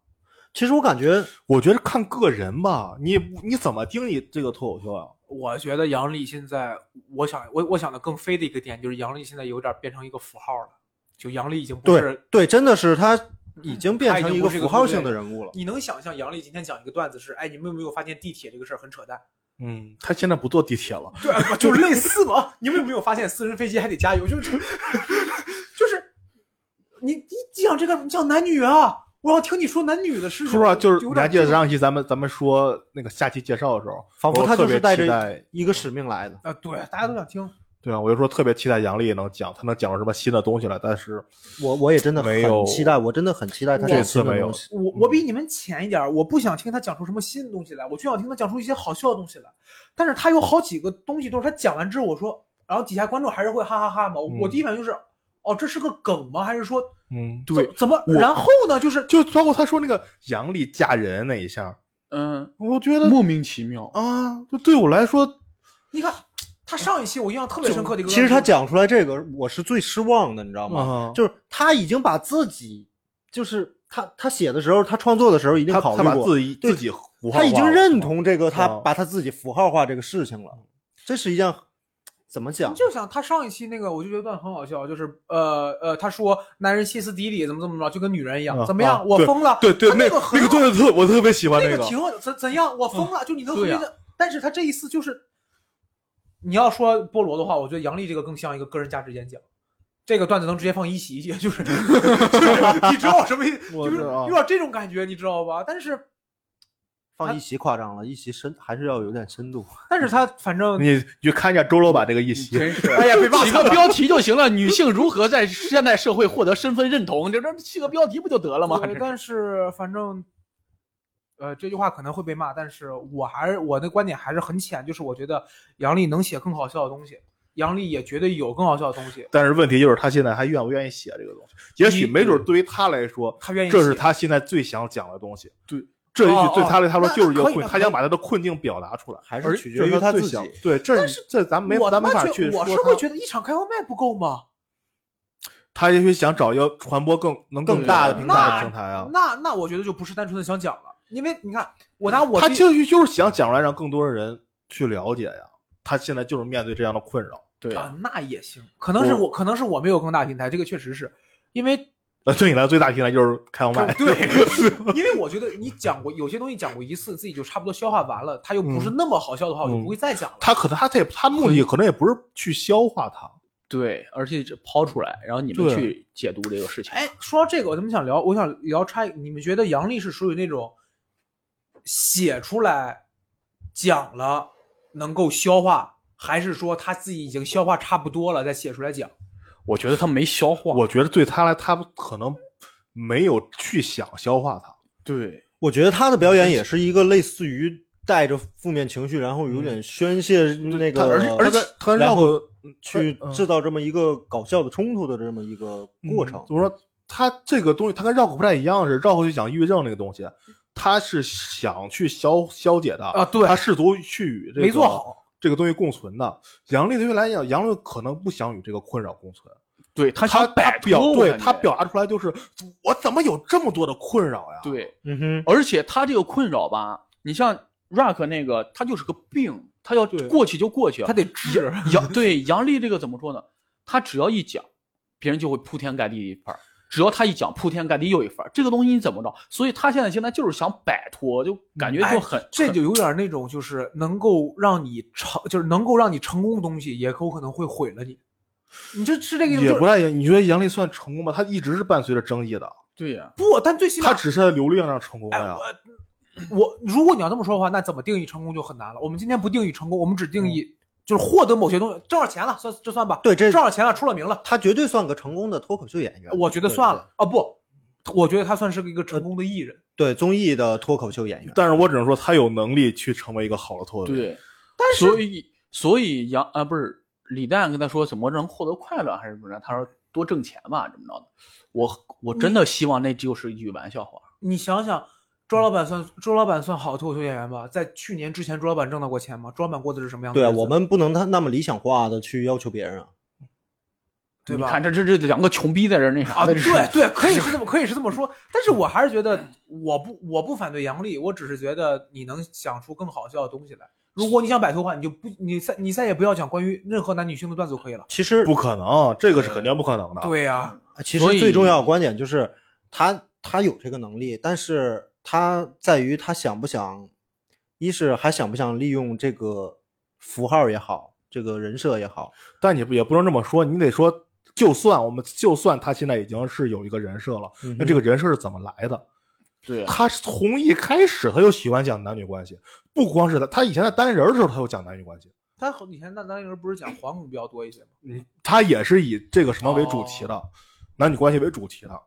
其实我感觉我觉得看个人吧，你你怎么定义这个脱口秀啊？我觉得杨笠现在，我想我我想的更飞的一个点就是杨笠现在有点变成一个符号了，就杨笠已经不是。对，真的是他已经变成一个符号性的人物了。你能想象杨笠今天讲一个段子是，哎，你们有没有发现地铁这个事儿很扯淡？嗯，他现在不坐地铁了。对，啊就是类似嘛。你们有没有发现私人飞机还得加油？就是就是你你讲这个你讲男女啊，我要听你说男女的事情。说实话，就是还记得点这种上一期咱们咱们说那个下期介绍的时候，仿佛他就是带着一个使命来的。啊，对，大家都想听。对啊，我就说特别期待杨笠能讲，他能讲出什么新的东西来。但是我我也真的没有很期待，我真的很期待他这次没有。我我比你们浅一点儿，我不想听他讲出什么新的东西来，我就想听他讲出一些好笑的东西来。但是他有好几个东西都是他讲完之后，我说，然后底下观众还是会哈哈哈嘛。我第一反应就是，哦，这是个梗吗？还是说嗯，对怎么？然后呢，就是就包括他说那个杨笠嫁人那一下，嗯，我觉得莫名其妙。啊，就对我来说，你看他上一期我印象特别深刻的一个，其实他讲出来这个，我是最失望的，你知道吗？啊就是他已经把自己，就是他他写的时候，他创作的时候已经他他把考虑过，自己自己符号他已经认同这个，他啊把他自己符号化这个事情了。这是一件怎么讲你？就想他上一期那个，我就觉得很好笑，就是呃呃，他说男人歇斯底里怎么怎么着，就跟女人一样，啊怎么样？我疯了。对对，那个那个段子特我特别喜欢个，那挺好的，怎怎样？我疯了，就你能特别对呀的，但是他这一次就是，你要说菠萝的话，我觉得杨笠这个更像一个个人价值演讲。这个段子能直接放一席去，就是就是你知道我什么意思？就是我知道有点这种感觉，你知道吧？但是放一席夸张了，一席深还是要有点深度。但是他反正你就看一下周老板这个一席，真是，哎呀被骂惨了起个 标题就行了。女性如何在现代社会获得身份认同？这这起个标题不就得了吗？对但是反正，呃，这句话可能会被骂，但是我还是我的观点还是很浅，就是我觉得杨笠能写更好笑的东西，杨笠也绝对有更好笑的东西，但是问题就是他现在还愿不愿意写这个东西？也许没准对于他来说，他愿意这是他现在最想讲的东西。对，这也许对他来他说就是一个困，他想把他的困境表达出来，还是取决于他自己。对，这但是这咱没我咱没法去说。我是会觉得一场开放麦不够吗？他也许想找一个传播更能更大的平平台平台啊。那那我觉得就不是单纯的想讲了，因为你看我拿我他这就是就是想讲出来，让更多的人去了解呀。他现在就是面对这样的困扰。对啊，那也行，可能是我我可能是我没有更大平台，这个确实是因为呃，对你来说最大平台就是开放麦。对，因为我觉得你讲过有些东西讲过一次，自己就差不多消化完了，它又不是那么好笑的话，我就不会再讲了。他可能他他也他目的可能也不是去消化它，对，而且这抛出来，然后你们去解读这个事情。哎，说到这个，我怎么想聊，我想聊差，你们觉得杨笠是属于那种写出来讲了能够消化，还是说他自己已经消化差不多了再写出来讲？我觉得他没消化。我觉得对他来，他可能没有去想消化它。对，我觉得他的表演也是一个类似于带着负面情绪，然后有点宣泄那个，而且而且他然后去嗯制造这么一个搞笑的冲突的这么一个过程。怎么说？他这个东西，他跟绕口不太一样，是绕口去讲抑郁症那个东西，他是想去消消解的啊对。他试图去与这个没做好。这个东西共存的。杨丽对于来讲，杨笠可能不想与这个困扰共存，对他他他想摆表脱，我感觉。对他表达出来就是我怎么有这么多的困扰呀？，对，嗯哼，而且他这个困扰吧，你像 Rock 那个，他就是个病，他要过去就过去，他得治。杨对杨丽这个怎么说呢？他只要一讲，别人就会铺天盖地一块儿；只要他一讲，铺天盖地又一番儿。这个东西你怎么着？所以他现在现在就是想摆脱，就感觉就很、哎这就有点那种，就是能够让你成，就是能够让你成功的东西，也有可能会毁了你。你这是这个意思？就是也不太一样。你觉得杨笠算成功吗？他一直是伴随着争议的，对呀、不，但最起码他只是在流量上成功哎，了呀。我我如果你要这么说的话，那怎么定义成功就很难了。我们今天不定义成功，我们只定义就是获得某些东西，挣着钱了，算这算吧。对这挣着钱了，出了名了，他绝对算个成功的脱口秀演员。我觉得算了啊。不，我觉得他算是个一个成功的艺人。对，对综艺的脱口秀演员。但是我只能说，他有能力去成为一个好的脱口秀演员。对，但是所以所以杨啊不是李诞跟他说怎么能获得快乐还是怎么着？他说多挣钱吧，怎么着的？我我真的希望那就是一句玩笑话。你想想，周老板算周老板算好脱口秀演员吧？在去年之前，周老板挣到过钱吗？周老板过的是什么样的对啊，我们不能他那么理想化的去要求别人啊。对吧？你看这这这两个穷逼在这那啥啊，对对，可以是这 么可以是这么说，但是我还是觉得我不我不反对杨笠，我只是觉得你能想出更好笑的东西来。如果你想摆脱的话，你就不你再你再也不要讲关于任何男女性的段子就可以了。其实不可能，这个是肯定不可能的。对呀、其实最重要的观点就是他他有这个能力，但是他在于他想不想，一是还想不想利用这个符号也好，这个人设也好，但你不也不能这么说，你得说，就算我们就算他现在已经是有一个人设了，嗯那这个人设是怎么来的？对啊，他是从一开始他就喜欢讲男女关系，不光是他，他以前在单人的时候他就讲男女关系，他好以前在单人不是讲黄梗比较多一些吗？嗯，他也是以这个什么为主题的，男女关系为主题的。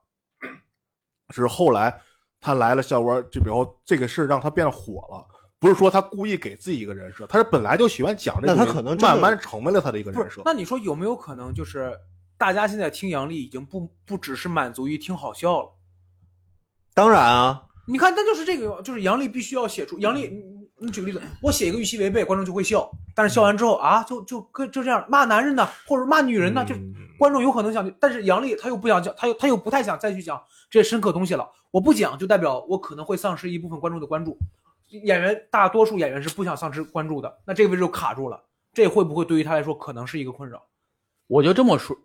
只是后来他来了笑窝，就比如这个事让他变得火了，不是说他故意给自己一个人设，他是本来就喜欢讲这个那他，可能慢慢成为了他的一个人设，。那你说有没有可能就是大家现在听杨笠已经不不只是满足于听好笑了？当然啊，你看，那就是这个，就是杨笠必须要写出杨笠。你你举个例子，我写一个预期违背，观众就会笑，但是笑完之后啊，就就跟就这样骂男人呢，或者骂女人呢，就嗯观众有可能想，但是杨笠他又不想讲，他又他又不太想再去讲这些深刻东西了。我不讲，就代表我可能会丧失一部分观众的关注。演员大多数演员是不想丧失关注的，那这个位置就卡住了，这会不会对于他来说可能是一个困扰？我就这么说，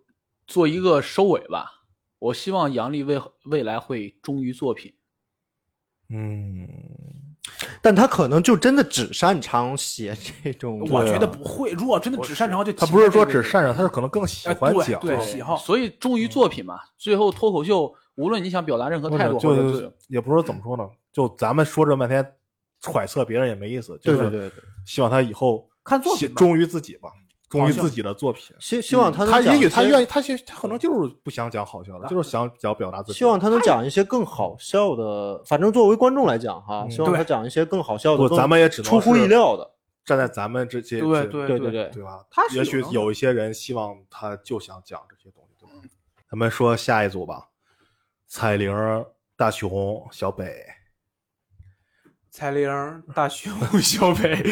做一个收尾吧。我希望杨笠未未来会忠于作品。嗯，但他可能就真的只擅长写这种，我觉得不会，如果真的只擅长就他不是说只擅长，他是可能更喜欢哎对讲。对喜好。所以忠于作品嘛。最后脱口秀，无论你想表达任何态度或者是也不是说怎么说呢，就咱们说这半天揣测别人也没意思，就是对对对。对，希望他以后看作品忠于自己吧，忠于自己的作品。希希望他能他也许他愿意，他其实他可能就是不想讲好笑的，就是想想表达自己。希望他能讲一些更好笑的，反正作为观众来讲哈，嗯希望他讲一些更好笑的，咱们也只能出乎意料的。站在咱们这些对这对对对对对吧？他也许有一些人希望他就想讲这些东西，对吧？咱们说下一组吧，彩铃、大熊、小北。彩铃、大熊、小北，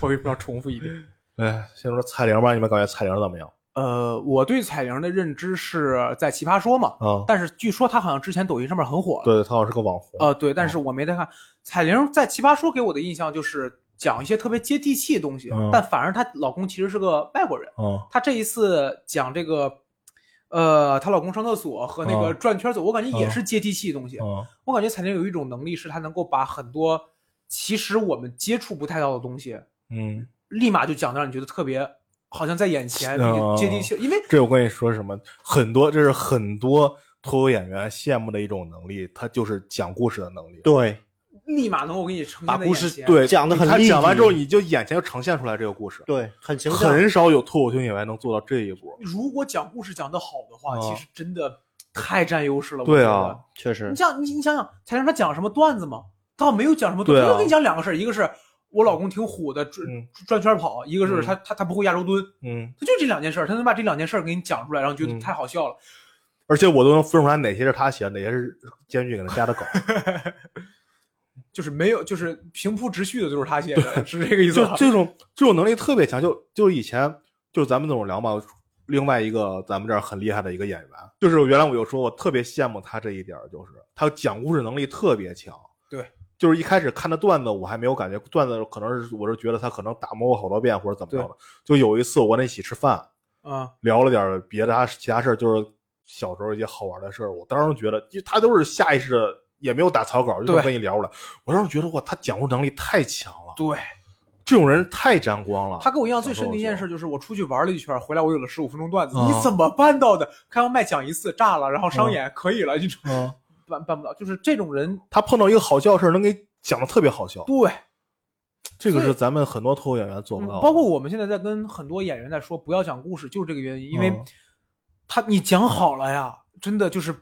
我为什么要重复一遍？哎，先说彩铃吧，你们感觉彩铃怎么样？呃，我对彩铃的认知是在奇葩说嘛，啊，但是据说她好像之前抖音上面很火。对她好像是个网红。呃，对，但是我没太看。彩铃在奇葩说给我的印象就是讲一些特别接地气的东西，嗯但反而她老公其实是个外国人。嗯她这一次讲这个，呃，她老公上厕所和那个嗯转圈走，我感觉也是接地气的东西。嗯我感觉彩铃有一种能力，是她能够把很多其实我们接触不太到的东西，嗯，立马就讲的让你觉得特别好像在眼前，哦接地气。因为这我跟你说什么，很多这是很多脱口演员羡慕的一种能力，他就是讲故事的能力。对，立马能够给你呈把故事现在眼前。对，他讲得很立体讲完之后，你就眼前就呈现出来这个故事。对，很形象。很少有脱口秀演员能做到这一步。如果讲故事讲得好的话，啊其实真的太占优势了。我对啊，确实你，像你你想想，才让他讲什么段子吗？他没有讲什么段子，对啊他就跟你讲两个事儿，一个是我老公挺虎的，转嗯转圈跑；一个是嗯他他他不会亚洲蹲，嗯他就这两件事，他能把这两件事给你讲出来，然后觉得嗯太好笑了。而且我都能分出来哪些是他写的，哪些是监狱给他加的梗。就是没有，就是平铺直叙的，就是他写的，是这个意思吧？就这种这种能力特别强，就就以前就咱们那种聊嘛，另外一个咱们这儿很厉害的一个演员，就是原来我就说我特别羡慕他这一点，就是他讲故事能力特别强。对，就是一开始看的段子，我还没有感觉段子，可能是我是觉得他可能打磨过好多遍或者怎么着的。就有一次我跟他一起吃饭，啊，聊了点别的他其他事儿，就是小时候一些好玩的事儿。我当时觉得，就他都是下意识的，也没有打草稿，就这么跟你聊出来。我当时觉得哇，他讲述能力太强了，对这种人太沾光了。他跟我印象最深的一件事就是，我出去玩了一圈，回来我有了十五分钟段子，嗯你怎么办到的？开完麦讲一次炸了，然后商演可以了，你嗯，办办不到，就是这种人，他碰到一个好笑的事儿，能给讲的特别好笑，对，这个是咱们很多脱口演员做不到的。嗯包括我们现在在跟很多演员在说不要讲故事，就是这个原因，因为嗯他你讲好了呀，真的就是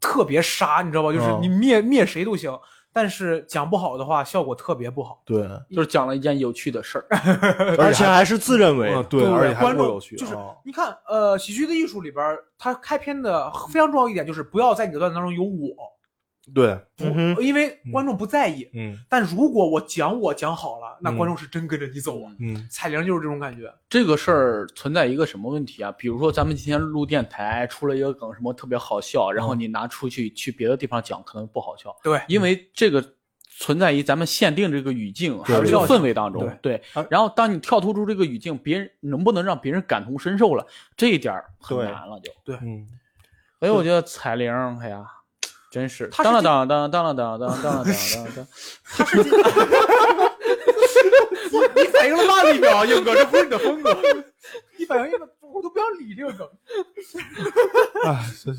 特别杀，你知道吧？就是嗯你灭灭谁都行，但是讲不好的话，效果特别不好。对，就是讲了一件有趣的事儿。而且还是自认为嗯，对，而且还观众不有趣，就是啊你看，呃，喜剧的艺术里边，它开篇的非常重要一点就是不要在你的段子当中有我，对，不嗯因为观众不在意。嗯但如果我讲我讲好了，那嗯观众是真跟着你走啊。嗯彩铃就是这种感觉，这个事儿存在一个什么问题啊？比如说咱们今天录电台出了一个梗，什么特别好笑，然后你拿出去去别的地方讲，可能不好笑，对，因为这个存在于咱们限定这个语境还有对这个氛围当中。对对，然后当你跳脱出这个语境，别人能不能让别人感同身受了，这一点儿很难了就。嗯，所以我觉得彩铃，哎呀，真是当了当当当了当当当了当当当，他是进 你反应了慢了一秒，硬哥，这不是你的风格。你反应一个，我都不想理这个梗。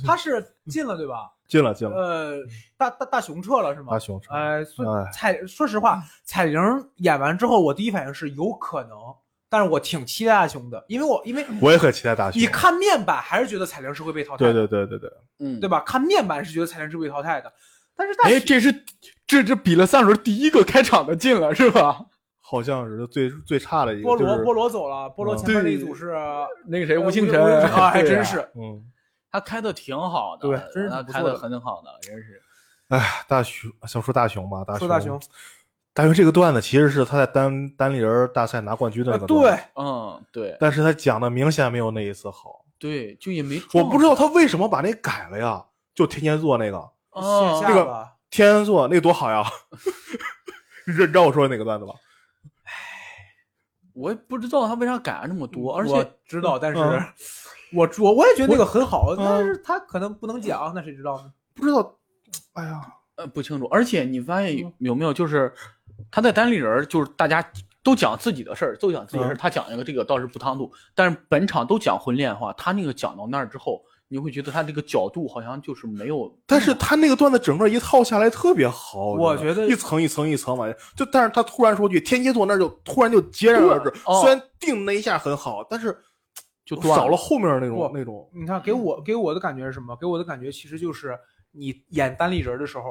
他是进了对吧？进了进了，呃，大大大熊撤了是吗？大熊撤呃，说哎彩，说实话，彩铃演完之后，我第一反应是有可能，但是我挺期待大熊的，因为我因为我也很期待大熊。你看面板还是觉得彩铃是会被淘汰对的，对对对对对，嗯，对？吧？看面板是觉得彩铃是被淘汰的，但是大哎，熊这是这这比了三轮第一个开场的进了是吧？好像是最最差的一个，菠萝就是菠萝走了，菠萝嗯前面那一组是那个谁，呃吴庆吴辰啊，还真是。嗯，他开的挺好的，对真是他开的很好的，真是。哎，大熊，想说大熊吧，大熊，说大熊，大熊这个段子其实是他在单单立人大赛拿冠军的那呃个段子，对，嗯，对但是他讲的明显没有那一次好。对，就也没我不知道他为什么把那改了呀？就天蝎座那个，哦线这个天蝎座那个多好呀！你知道我说的哪个段子吧？我也不知道他为啥改了那么多，而且知道，但是嗯 我我我也觉得那个很好，嗯但是他可能不能讲，那谁知道呢？不知道，哎呀，呃不清楚，而且你发现有有没有，就是他在单立人，就是大家都讲自己的事儿，都讲自己的事儿，嗯他讲一个这个倒是不唐突，但是本场都讲婚恋的话，他那个讲到那儿之后，你会觉得他这个角度好像就是没有，但是他那个段子整个一套下来特别好，我觉得一层一层一层往下，就但是他突然说句天蝎座，那就突然就截然而止。哦虽然定那一下很好，但是就断少了后面那种那种。你看，给我给我的感觉是什么？给我的感觉其实就是你演单立人的时候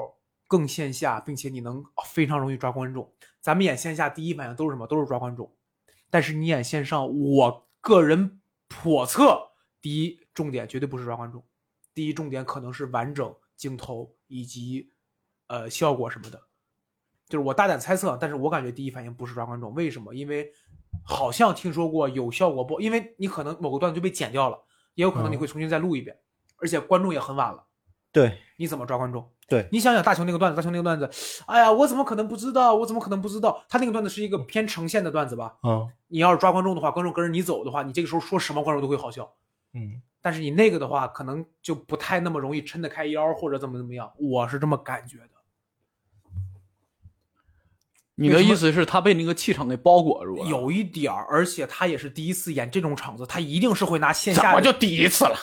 更线下，并且你能非常容易抓观众。咱们演线下第一反应都是什么？都是抓观众。但是你演线上，我个人叵测，第一重点绝对不是抓观众，第一重点可能是完整镜头以及呃效果什么的。就是我大胆猜测，但是我感觉第一反应不是抓观众，为什么？因为好像听说过有效果不？因为你可能某个段子就被剪掉了，也有可能你会重新再录一遍，而且观众也很晚了，对，你怎么抓观众？对你想想大雄那个段子，大雄那个段子，哎呀，我怎么可能不知道？我怎么可能不知道？他那个段子是一个偏呈现的段子吧？嗯你要是抓观众的话，观众跟着你走的话，你这个时候说什么观众都会好笑。嗯，但是你那个的话，可能就不太那么容易撑得开腰，或者怎么怎么样，我是这么感觉的。你的意思是他被那个气场给包裹住了？有一点儿，而且他也是第一次演这种场子，他一定是会拿线下的怎么就第一次了？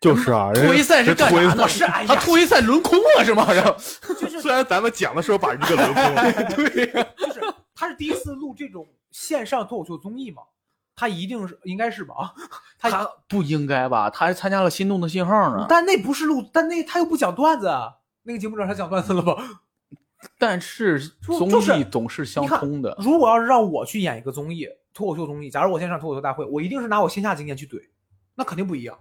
就是啊，人突围赛是干啥呢？是哎呀他突围赛轮空了是吗？然后虽然咱们讲的时候把这个轮空了，对呀，就是他是第一次录这种线上脱口秀综艺嘛，他一定是应该是吧？啊，他他不应该吧？他还参加了《心动的信号》呢。但那不是录，但那他又不讲段子，啊，那个节目让他讲段子了吧？但是综艺总是相通的。如果要是让我去演一个综艺脱口秀综艺，假如我先上脱口秀大会，我一定是拿我线下经验去怼，那肯定不一样。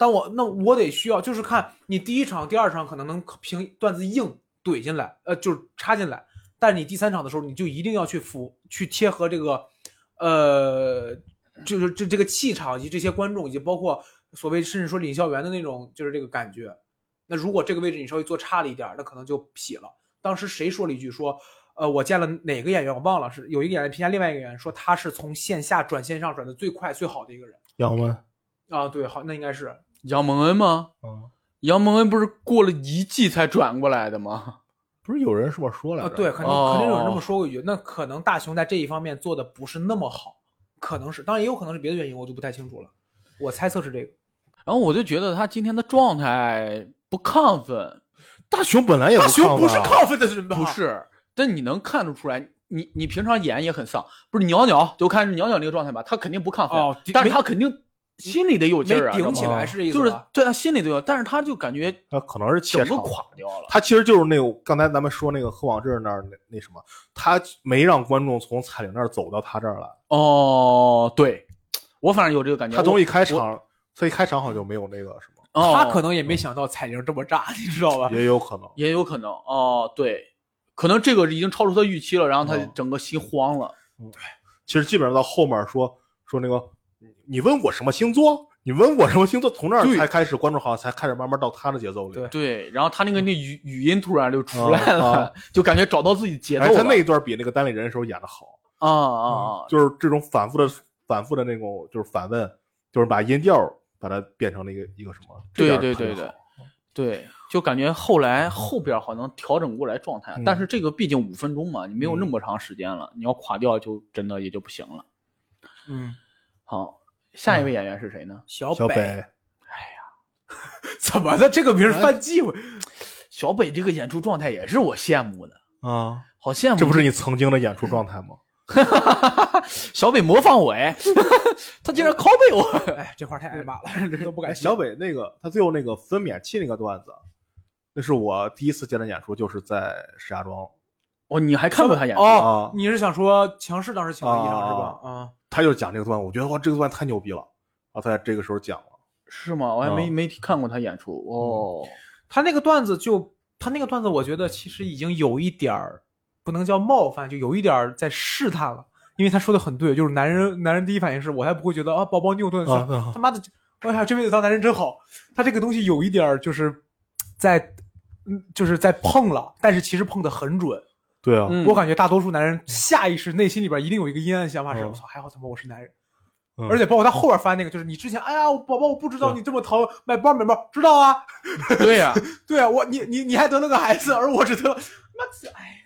但我那我得需要，就是看你第一场、第二场可能能凭段子硬怼进来，呃，就是插进来，但是你第三场的时候，你就一定要去符去贴合这个，呃，就是这这个气场以及这些观众，以及包括所谓甚至说领笑员的那种，就是这个感觉。那如果这个位置你稍微做差了一点，那可能就痞了。当时谁说了一句说，呃，我见了哪个演员，我忘了，是有一个演员评价另外一个演员说他是从线下转线上转的最快最好的一个人杨文，啊，对，好，那应该是杨蒙恩吗？嗯，杨蒙恩不是过了一季才转过来的吗？不是有人是不是说来啊，对，肯定哦肯定有人这么说过一句，那可能大雄在这一方面做的不是那么好，可能是，当然也有可能是别的原因，我就不太清楚了。我猜测是这个，然后我就觉得他今天的状态不亢奋，大雄本来也大不雄不是亢奋啊亢奋的人吧？不，是，但你能看得出来，你你平常演也很丧，不是鸟鸟，就看鸟鸟那个状态吧，他肯定不亢奋，哦但是他肯定心里得有劲儿啊，顶起来是这意思就是吧？对他心里都有，但是他就感觉他可能是怯整个，垮掉了。他其实就是那个刚才咱们说那个何广智那儿那那什么，他没让观众从彩铃那儿走到他这儿来，哦，对，我反正有这个感觉。他从一开场，他一开场好像就没有那个什么，哦他可能也没想到彩铃这么炸，你知道吧？也有可能。也有可能哦，对，可能这个已经超出他预期了，然后他哦整个心慌了。对其实基本上到后面说说那个，你问我什么星座？你问我什么星座？从那儿才开始，观众好像才开始慢慢到他的节奏里。对对，然后他那个那语语音突然就出来了，啊啊就感觉找到自己节奏哎，了。他那一段比那个单立人的时候演的好，啊啊啊！就是这种反复的、反复的那种，就是反问，就是把音调把它变成了一个一个什么？对对对对对，就感觉后来后边好像调整过来状态，嗯但是这个毕竟五分钟嘛，你没有那么长时间了，你要垮掉就真的也就不行了。嗯，好，下一位演员是谁呢？小北哎呀，怎么的？这个名儿犯忌讳？小北这个演出状态也是我羡慕的，啊，好羡慕。这不是你曾经的演出状态吗？小北模仿我哎，他竟然 copy 我。哎，这块太挨骂了，这都不敢小北那个他最后那个分娩器那个段子，那是我第一次见他演出，就是在石家庄，哦，你还看过他演出？哦啊，你是想说强势当时请了一场是啊吧？啊，他就讲这个段子，我觉得哇，这个段子太牛逼了，然后他在这个时候讲了，是吗？我还没、啊没看过他演出哦。他那个段子就他那个段子，我觉得其实已经有一点儿不能叫冒犯，就有一点儿在试探了。因为他说的很对，就是男人男人第一反应是我还不会觉得啊，宝宝你有段子，啊啊他妈的，哎呀，这辈子当男人真好。他这个东西有一点儿就是在，嗯，就是在碰了，但是其实碰的很准。对啊，嗯。我感觉大多数男人下意识内心里边一定有一个阴暗的想法是，嗯。我操，还好他妈我是男人。嗯。而且包括他后边翻那个，就是你之前，哎呀，宝宝，我不知道你这么疼，买包买包，知道啊？对呀、对啊，我你你你还得了个孩子，而我只得了，妈，哎，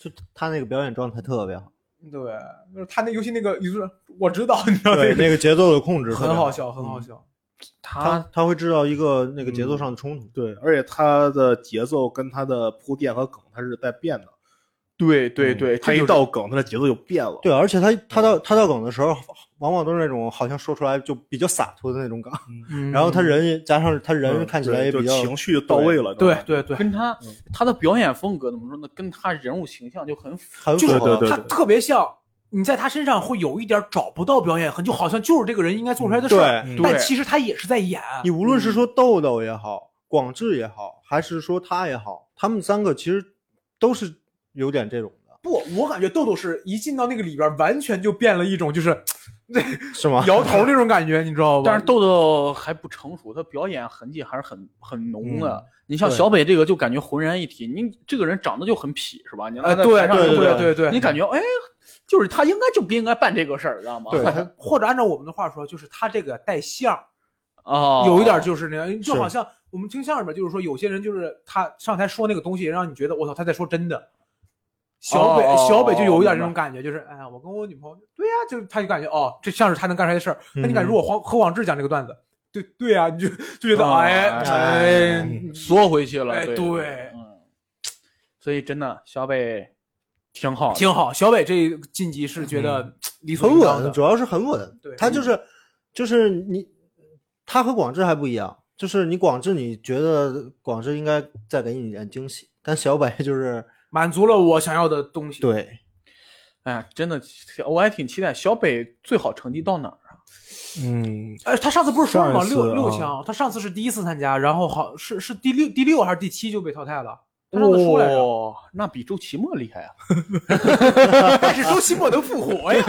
就他那个表演状态特别好，对，就是他那尤其那个，就是我知道，你知道对那个那个节奏的控制很好笑，很好笑。他他他会制造一个那个节奏上的冲突。对，而且他的节奏跟他的铺垫和梗，他是在变的。对对对，他一到梗，他的节奏就变了。对，而且他他到他到梗的时候，往往都是那种好像说出来就比较洒脱的那种梗，嗯 然后他人加上他人嗯看起来也比较情绪到位了。对对对，跟他嗯他的表演风格怎么说呢？跟他人物形象就很符。就是很符合。他特别像你在他身上会有一点找不到表演痕，就好像就是这个人应该做出来的事儿，对，但其实他也是在演。你无论是说豆豆也好，广志也好，还是说他也好，他们三个其实都是有点这种的，不，我感觉豆豆是一进到那个里边，完全就变了一种就是 是吗？摇头那种感觉，你知道吧？但是豆豆还不成熟，他表演痕迹还是很很浓的。你像小北这个就感觉浑然一体，你这个人长得就很痞，是吧？你让呃，他在对对对对对，你感觉哎，就是他应该就不应该办这个事儿，知道吗？对或者按照我们的话说，就是他这个带相，哦，有一点就是那样，就好像我们听相声里边，就是说有些人就是他上台说那个东西，让你觉得我操他在说真的。小北、哦小北就有一点哦这种感觉，就是哎呀，我跟我女朋友，对呀、就是他就感觉哦，这像是他能干出来的事儿。那你感觉嗯如果黄何广智讲这个段子，对对呀、你就就觉得哦哎哎嗯，缩回去了，对哎对嗯，所以真的小北挺好，挺好。小北这个晋级是觉得理所很稳，主要是很稳。对他就是就是你，他和广志还不一样，就是你广志你觉得广志应该再给你点惊喜，但小北就是满足了我想要的东西。对哎呀，真的，我还挺期待小北最好成绩到哪儿啊？嗯，哎，他上次不是说了吗？六六啊强，他上次是第一次参加，然后好是是第六第六还是第七就被淘汰了。他上次说来着，哦，那比周奇墨厉害啊！但是周奇墨能复活呀。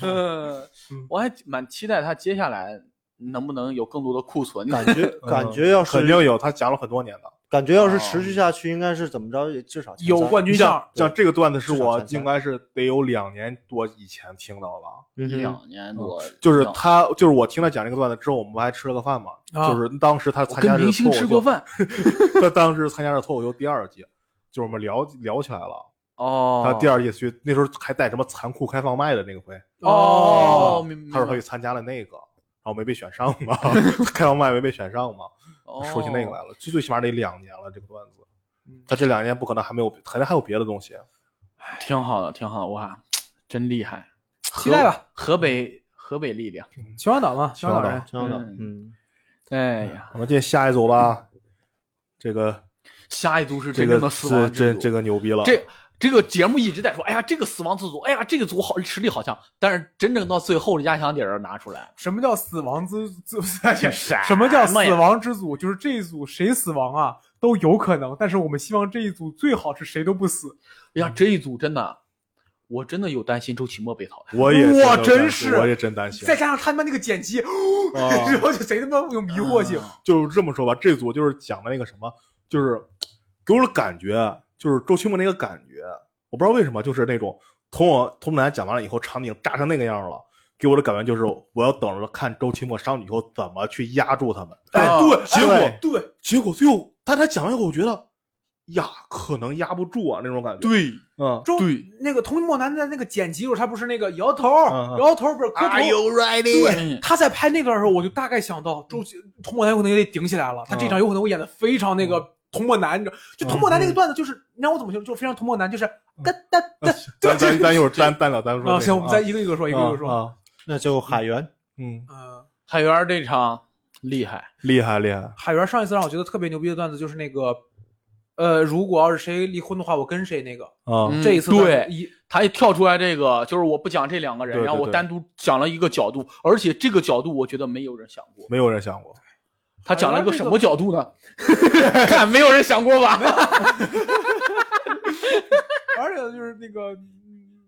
嗯，我还蛮期待他接下来能不能有更多的库存。感觉感觉要是肯定有，他讲了很多年的。感觉要是持续下去，应该是怎么着也至少有冠军相像，这个段子是我应该是得有两年多以前听到了两年多，就是他，就是我听他讲这个段子之后，我们不还吃了个饭嘛？啊就是当时他参加这个跟明星吃过，饭他当时参加了脱口秀第二季，就是我们聊聊起来了。哦。他第二季去那时候还带什么残酷开放麦的那个回，哦，明他说他明去参加了那个，然后 没被选上嘛，开放麦没被选上嘛，说起那个来了，最最起码得两年了这个段子嗯。他这两年不可能还没有，肯定还有别的东西。挺好的，挺好的，哇，真厉害！期待吧，河北河北力量。秦皇岛嘛，秦皇岛秦皇岛，嗯嗯，哎呀，我们进下一组吧，这个下一组是这个真正的死亡之组。这这这个牛逼了，这这个节目一直在说，哎呀，这个死亡之组，哎呀，这个组好实力好强，但是真正到最后的压箱底儿拿出来，什么叫死亡之之？啥什么叫死亡之组？就是这一组谁死亡啊都有可能，但是我们希望这一组最好是谁都不死。哎呀，这一组真的，我真的有担心周奇墨被淘汰。我也我真是我也真担心再。加上他们那个剪辑，啊然后就贼他妈有迷惑性。就是这么说吧，这组就是讲的那个什么，就是给我的感觉，就是周奇墨那个感觉，我不知道为什么，就是那种从我童男讲完了以后，场景炸成那个样了，给我的感觉就是我要等着看周奇墨上去以后怎么去压住他们。哎，啊对，结果对对，结果最后，但他讲完以后，我觉得呀可能压不住啊那种感觉。，对，嗯，周对那个童墨南在那个剪辑的时候，他不是那个摇头，摇头不是磕头。ready？对，他在拍那段的时候，我就大概想到周奇童墨南有可能也得顶起来了，他这场有可能会演的非常那个童漠男，你知道，就童漠男那个段子，就是你让我怎么形容，就非常童漠男，就是哒哒哒。咱咱咱一会儿单单聊，单说啊，行，我们再一个一个说，一个一个啊说。啊，那就海源，嗯，嗯，海源这场厉害，厉害厉害，海源上一次让我觉得特别牛逼的段子就是那个，呃，如果要是谁离婚的话，我跟谁那个。啊，嗯这一次对一他一跳出来这个，就是我不讲这两个人，然后我单独讲了一个角度，而且这个角度我觉得没有人想过。没有人想过。他讲了一个什么角度呢？看没有人想过吧？而且就是那个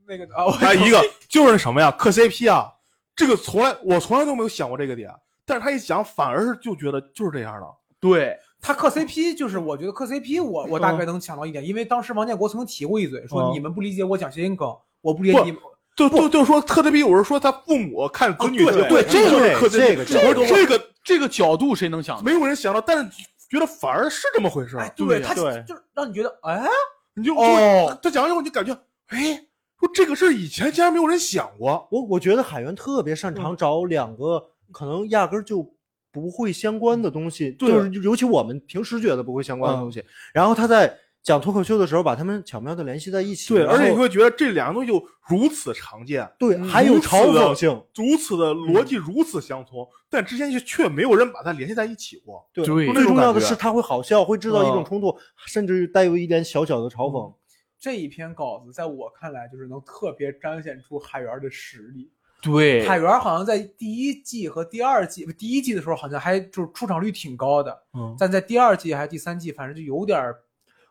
那个啊，我他一个就是什么呀，磕 CP 啊，这个从来我从来都没有想过这个点，但是他一讲，反而是就觉得就是这样的。对，他磕 CP，就是我觉得磕 CP，我我大概能想到一点，因为当时王建国曾经提过一嘴，说嗯你们不理解我讲谐音梗，我不理解你们。就就就说磕 CP，我是说他父母看子女对对这就是磕 CP，这个这个这个角度谁能想到？没有人想到，但是觉得反而是这么回事儿哎，。对对他对就是让你觉得，哎，你就哦，他讲完以后，你就感觉，哎，说这个事儿以前竟然没有人想过。我我觉得海源特别擅长找两个可能压根儿就不会相关的东西，对就是尤其我们平时觉得不会相关的东西，然后他在讲脱口秀的时候把他们巧妙的联系在一起，对，而且你会觉得这两个东西又如此常见，对嗯还有嘲讽性，如此的逻辑如此相通，但之前却却没有人把它联系在一起过。对，对最重要的是它会好笑，会制造一种嗯冲突，甚至于带有一点小小的嘲讽。这一篇稿子在我看来就是能特别彰显出海源的实力。对，海源好像在第一季和第二季，不第一季的时候好像还就是出场率挺高的，嗯，但在第二季还是第三季，反正就有点儿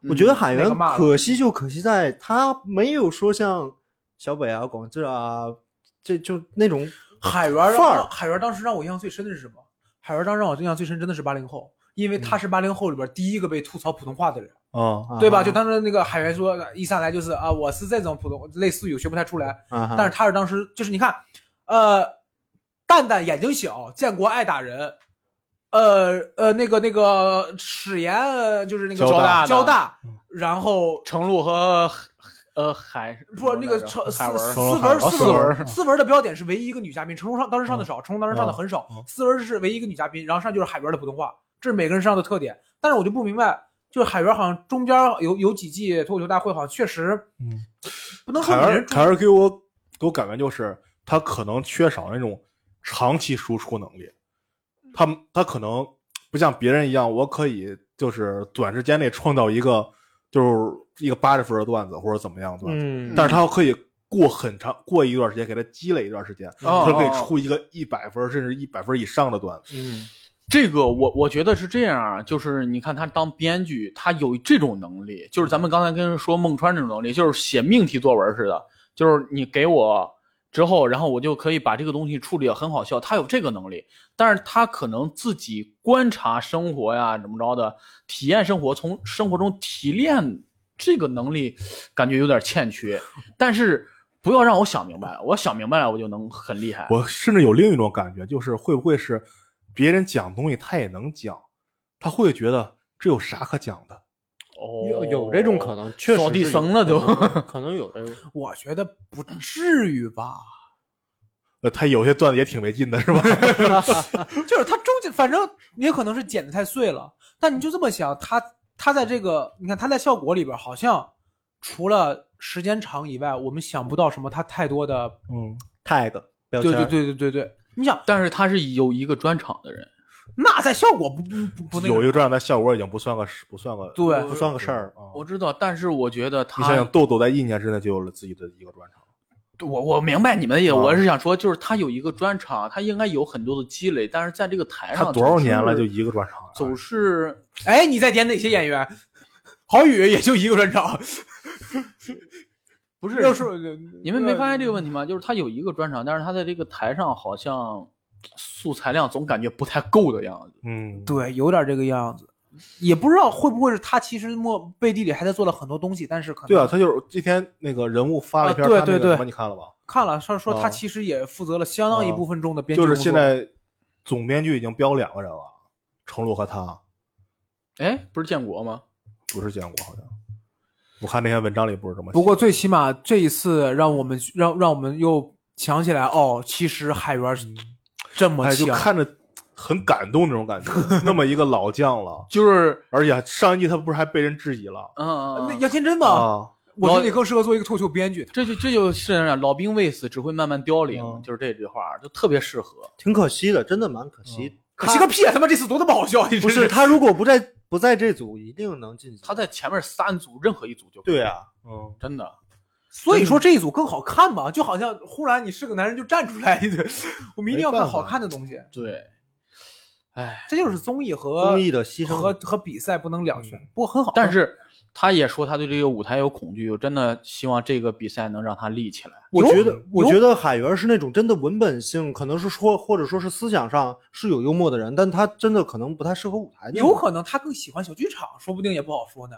我觉得海源可惜就可惜在他没有说像小北啊、广志啊，这就那种海源让范儿海源当时让我印象最深的是什么？海源当时让我印象最深真的是八零后，因为他是八零后里边第一个被吐槽普通话的人，哦，对吧？啊就当时那个海源说一上来就是啊，我是这种普通类似语，我学不太出来，啊，但是他是当时就是你看，呃，蛋蛋眼睛小，建国爱打人，呃呃那个那个史岩呃就是那个交大交大，然后程璐和呃海不那个程思文斯斯程文思文思文的标点是唯一一个女嘉宾，程璐上当时上的少，程璐当时上的很少嗯嗯，斯文是唯一一个女嘉宾，然后上就是海源的普通话，这是每个人身上的特点。但是我就不明白，就是海源好像中间有有几季脱口秀大会，好像确实嗯，不能说凯给人儿凯儿给我给我感觉就是他可能缺少那种长期输出能力，他他可能不像别人一样，我可以就是短时间内创造一个就是一个八十分的段子或者怎么样的段子，嗯，但是他可以过很长过一段时间，给他积累一段时间，哦他可以哦出一个一百分甚至一百分以上的段子。嗯，这个我我觉得是这样啊，就是你看他当编剧，他有这种能力，就是咱们刚才跟人说孟川这种能力，就是写命题作文似的，就是你给我之后，然后我就可以把这个东西处理得很好笑，他有这个能力，但是他可能自己观察生活呀，怎么着的，体验生活，从生活中提炼这个能力，感觉有点欠缺，但是。不要让我想明白，我想明白了，我就能很厉害。我甚至有另一种感觉，就是会不会是别人讲东西他也能讲，他会觉得这有啥可讲的？哦有有这种可能，确实扫地僧了都可能 可能有这种。我觉得不至于吧，呃，他有些段子也挺没劲的，是吧？就是他中间反正也可能是剪的太碎了，但你就这么想，他他在这个你看他在效果里边好像除了时间长以外，我们想不到什么他太多的，嗯，tag 标签，对对对对对对，你想但是他是有一个专场的人，那在效果不不不不那个有一个这样的效果已经不算个不算个对不算个事儿。啊。我知道，但是我觉得他，你想想，豆豆在一年之内就有了自己的一个专场，我我明白你们的意思，啊我是想说，就是他有一个专场，他应该有很多的积累，但是在这个台上他多少年了就一个专场啊？总是哎，你在点哪些演员？郝宇也就一个专场，不是要是你们没发现这个问题吗？就是他有一个专场，但是他在这个台上好像素材量总感觉不太够的样子。嗯，对，有点这个样子，也不知道会不会是他其实默背地里还在做了很多东西，但是可能对啊，他就是今天那个人物发了一篇啊对对对，你看了吧？看了他说他啊其实也负责了相当一啊部分中的编剧就是现在总编剧已经标两个人了，程璐和他，哎，不是建国吗？不是建国好像。我看那篇文章里不是这么写。不过最起码这一次让我们让让我们又想起来，哦，其实海源是这么哎，就强，看着很感动那种感觉，那么一个老将了，就是而且上一季他不是还被人质疑了嗯嗯那嗯，杨天真嘛，啊？我觉得你更适合做一个脱口秀编剧。这就这就是老兵未死，只会慢慢凋零，嗯就是这句话，就特别适合。挺可惜的，真的蛮可惜。可惜个屁！啊他妈这次多他妈好笑！你不是他如果不在不在这组，一定能进去。他在前面三组任何一组就可以对，啊，嗯，真的。所以说这一组更好看嘛，就好像忽然你是个男人就站出来，对，我们一定要看好看的东西。对，哎，这就是综艺和综艺的牺牲和和比赛不能两全，不过很好。但是他也说他对这个舞台有恐惧，我真的希望这个比赛能让他立起来。我觉得，我觉得得海源是那种真的文本性，可能是说或者说是思想上是有幽默的人，但他真的可能不太适合舞台。有可能他更喜欢小剧场，说不定也不好说呢。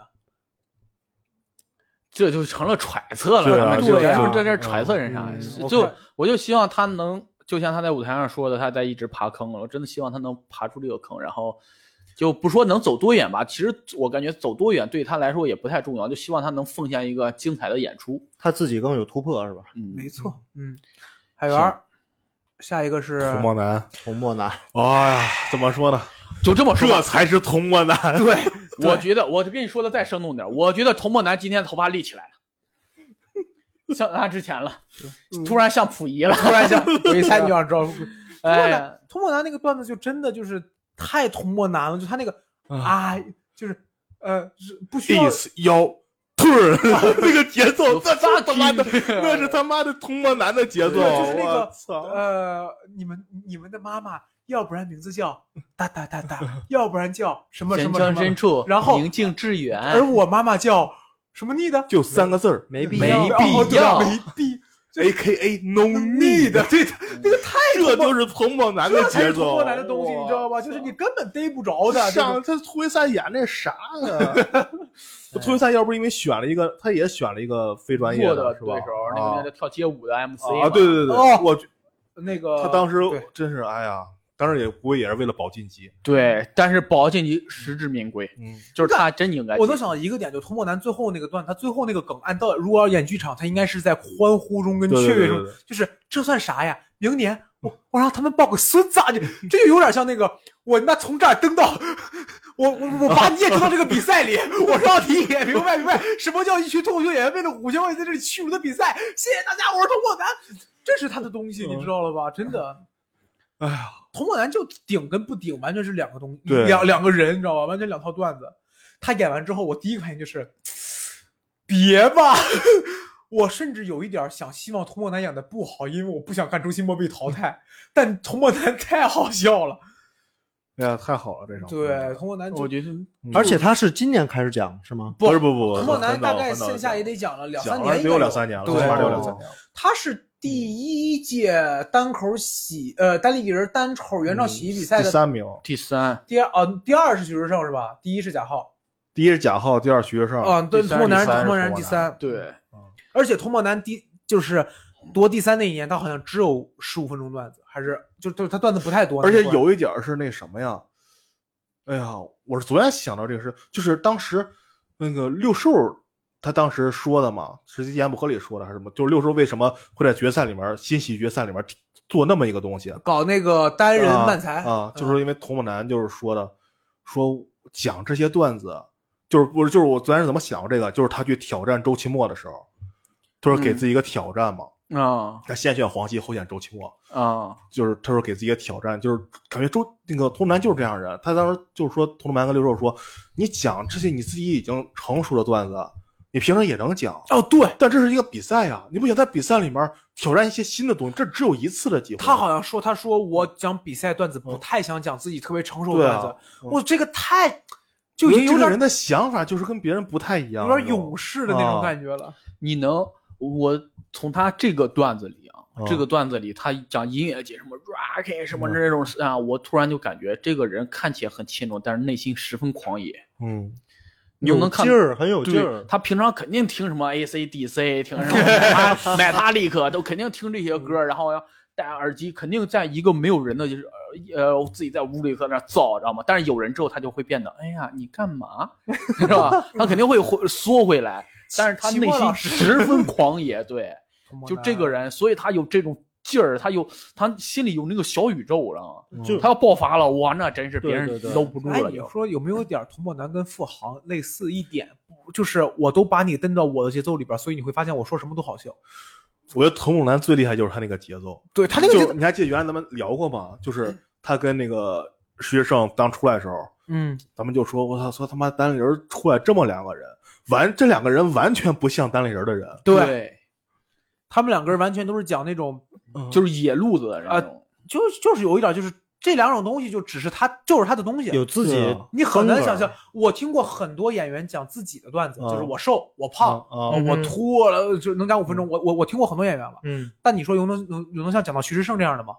这就成了揣测了，对啊咱们就对啊就是在这揣测人啥，嗯就我就希望他能，就像他在舞台上说的，他在一直爬坑了，我真的希望他能爬出这个坑，然后就不说能走多远吧，其实我感觉走多远对他来说也不太重要，就希望他能奉献一个精彩的演出。他自己更有突破，是吧？嗯，没错，嗯，海源，下一个是童墨男，童墨男，哎呀，怎么说呢？就这么说这。才是童墨男。对，我觉得，我就跟你说的再生动点，我觉得童漠男今天头发立起来了，像他之前了，突然像溥仪了，突然想我一猜你就想知道，哎呀，童漠男那个段子就真的就是太童漠男了，就他那个啊，就是呃，是不需要 is 腰。腿儿那个节奏，那发是他妈的，那是他妈的童漠男的节奏。就是那个我操！呃，你们你们的妈妈，要不然名字叫 哒哒哒哒，要不然叫什么什么什江深么，处，然后宁静致远。而我妈妈叫什么腻的？就三个字儿没没必要。必哦对要没必，A K A no 腻 need 的，对，那个太这就是童漠男的节奏。是童漠男的东西，你知道吧？就是你根本逮不着的。这上他涂一三演那啥呀？涂一三要不是因为选了一个，他也选了一个非专业弱的是吧对手，？那个那个跳街舞的 MC 啊，对对对对，哦我那个他当时真是哎呀，当时也估计也是为了保晋级。对，但是保晋级实至名归，嗯，就是他真应该。我能想到一个点，就童漠男最后那个段，他最后那个梗，按道如果要演剧场，他应该是在欢呼中跟雀跃中对对，就是这算啥呀？明年我我让他们抱个孙子啊！这这就有点像那个我那从这儿登到我我我把你也登到这个比赛里，我让你也明白明白什么叫一群脱口秀演员为了五千块钱在这里屈辱的比赛。谢谢大家，我是童漠男，这是他的东西，你知道了吧？真的。哎呀，童漠男就顶跟不顶完全是两个东，对两两个人，你知道吧？完全两套段子。他演完之后，我第一个反应就是，别吧，我甚至有一点想希望童漠男演的不好，因为我不想看周奇墨被淘汰。但童漠男太好笑了，哎呀，太好了，这种对，童漠男我觉得而且他是今年开始讲是吗？不是不不，童漠男大概线下也得讲了两三年，得有两三年了，对起码得有哦两三年了。他是第一届单口喜呃单立人单口原创喜剧比赛的第三名，第三，第二啊，第二是徐志胜是吧？第一是贾浩，第一是贾浩，第二徐志胜，啊，对，童漠男第三童漠男第三，对，而且童漠男第就是夺第三那一年，他好像只有十五分钟段子，还是就就他段子不太多，而且有一点是那什么呀？哎呀，我是昨天想到这个事，就是当时那个六兽他当时说的嘛，是言不合理说的还是什么？就是六叔为什么会在决赛里面新喜剧决赛里面做那么一个东西？搞那个单人啊漫才啊，就嗯是因为童漠男就是说的，说讲这些段子，就是不是就是我昨天是怎么想这个，就是他去挑战周奇墨的时候，他说给嗯自己一个挑战嘛，啊他先选黄西，后选周奇墨，啊，就是他说给自己一个挑战，就是感觉周那个童男就是这样人。他当时就是说，童男跟六兽说，你讲这些你自己已经成熟的段子，你平常也能讲，哦，对。但这是一个比赛呀，你不想在比赛里面挑战一些新的东西，这只有一次的机会。他好像说，他说我讲比赛段子不太想讲自己特别成熟段子，嗯。我这个太就已经有点人的想法就是跟别人不太一样，有点勇士的那种啊。感觉了。你能我从他这个段子里啊，嗯这个段子里他讲音乐节什么 rock 什么那种啊，我突然就感觉这个人看起来很轻松，但是内心十分狂野。嗯，有你就能看劲儿，很有劲儿。他平常肯定听什么 AC/DC，听什么买他立刻都肯定听这些歌，然后要戴耳机，肯定在一个没有人的，就是呃我自己在屋里在那造，知道吗？但是有人之后，他就会变得，哎呀，你干嘛，是吧？他肯定会回缩回来，但是他内心十分狂野，对，就这个，人，所以他有这种劲儿，他有他心里有那个小宇宙，知道吗？就他要爆发了，哇，那真是别人搂不住哎，了就。你说有没有点童漠男跟付航类似一点？就是我都把你蹬到我的节奏里边，所以你会发现我说什么都好笑。我觉得童梦男最厉害就是他那个节奏，对他那个节奏，就你还记得原来咱们聊过吗？就是他跟那个徐志胜刚出来的时候，嗯，咱们就说，我操，说他妈单立人出来这么两个人，完这两个人完全不像单立人的人，对他们两个人完全都是讲那种，就是野路子的那啊种。就就是有一点，就是这两种东西就只是他就是他的东西，有自己对啊你很难想象。我听过很多演员讲自己的段子，嗯就是我瘦，我胖，我嗯秃了，就能讲五分钟。我我我听过很多演员了，嗯，但你说有能有有能像讲到徐志胜这样的吗？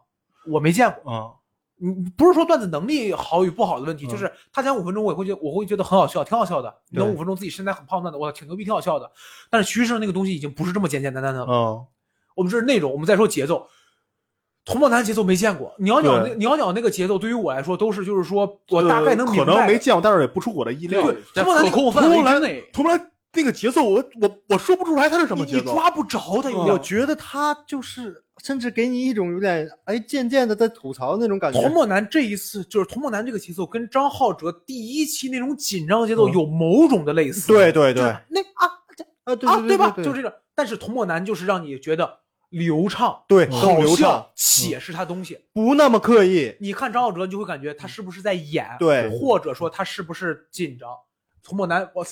我没见过。啊，你你不是说段子能力好与不好的问题，嗯就是他讲五分钟，我也会觉得我会觉得很好笑，挺好笑的。对能五分钟自己身材很胖的，我挺牛逼，挺好笑的。但是徐志胜那个东西已经不是这么简简单单的了。嗯，我们这是内容，我们再说节奏。童梦男节奏没见过，鸟鸟那对鸟鸟那个节奏对于我来说都是就是说我大概能明可，能没见过，但是也不出我的意料。对在他们那可控范围之内，童梦男那个节奏，我我我说不出来他是什么你节奏，你抓不着他有我点。觉得他就是，甚至给你一种有点哎渐渐的在吐槽那种感觉。童梦男这一次就是童梦男这个节奏跟张浩哲第一期那种紧张节奏嗯有某种的类似。对对对那啊啊，对啊，对吧？就是这个。但是童漠男就是让你觉得流畅、对好很流畅笑，且是他东西。不那么刻意。你看张浩哲，你就会感觉他是不是在演，对或者说他是不是紧张。童漠男，我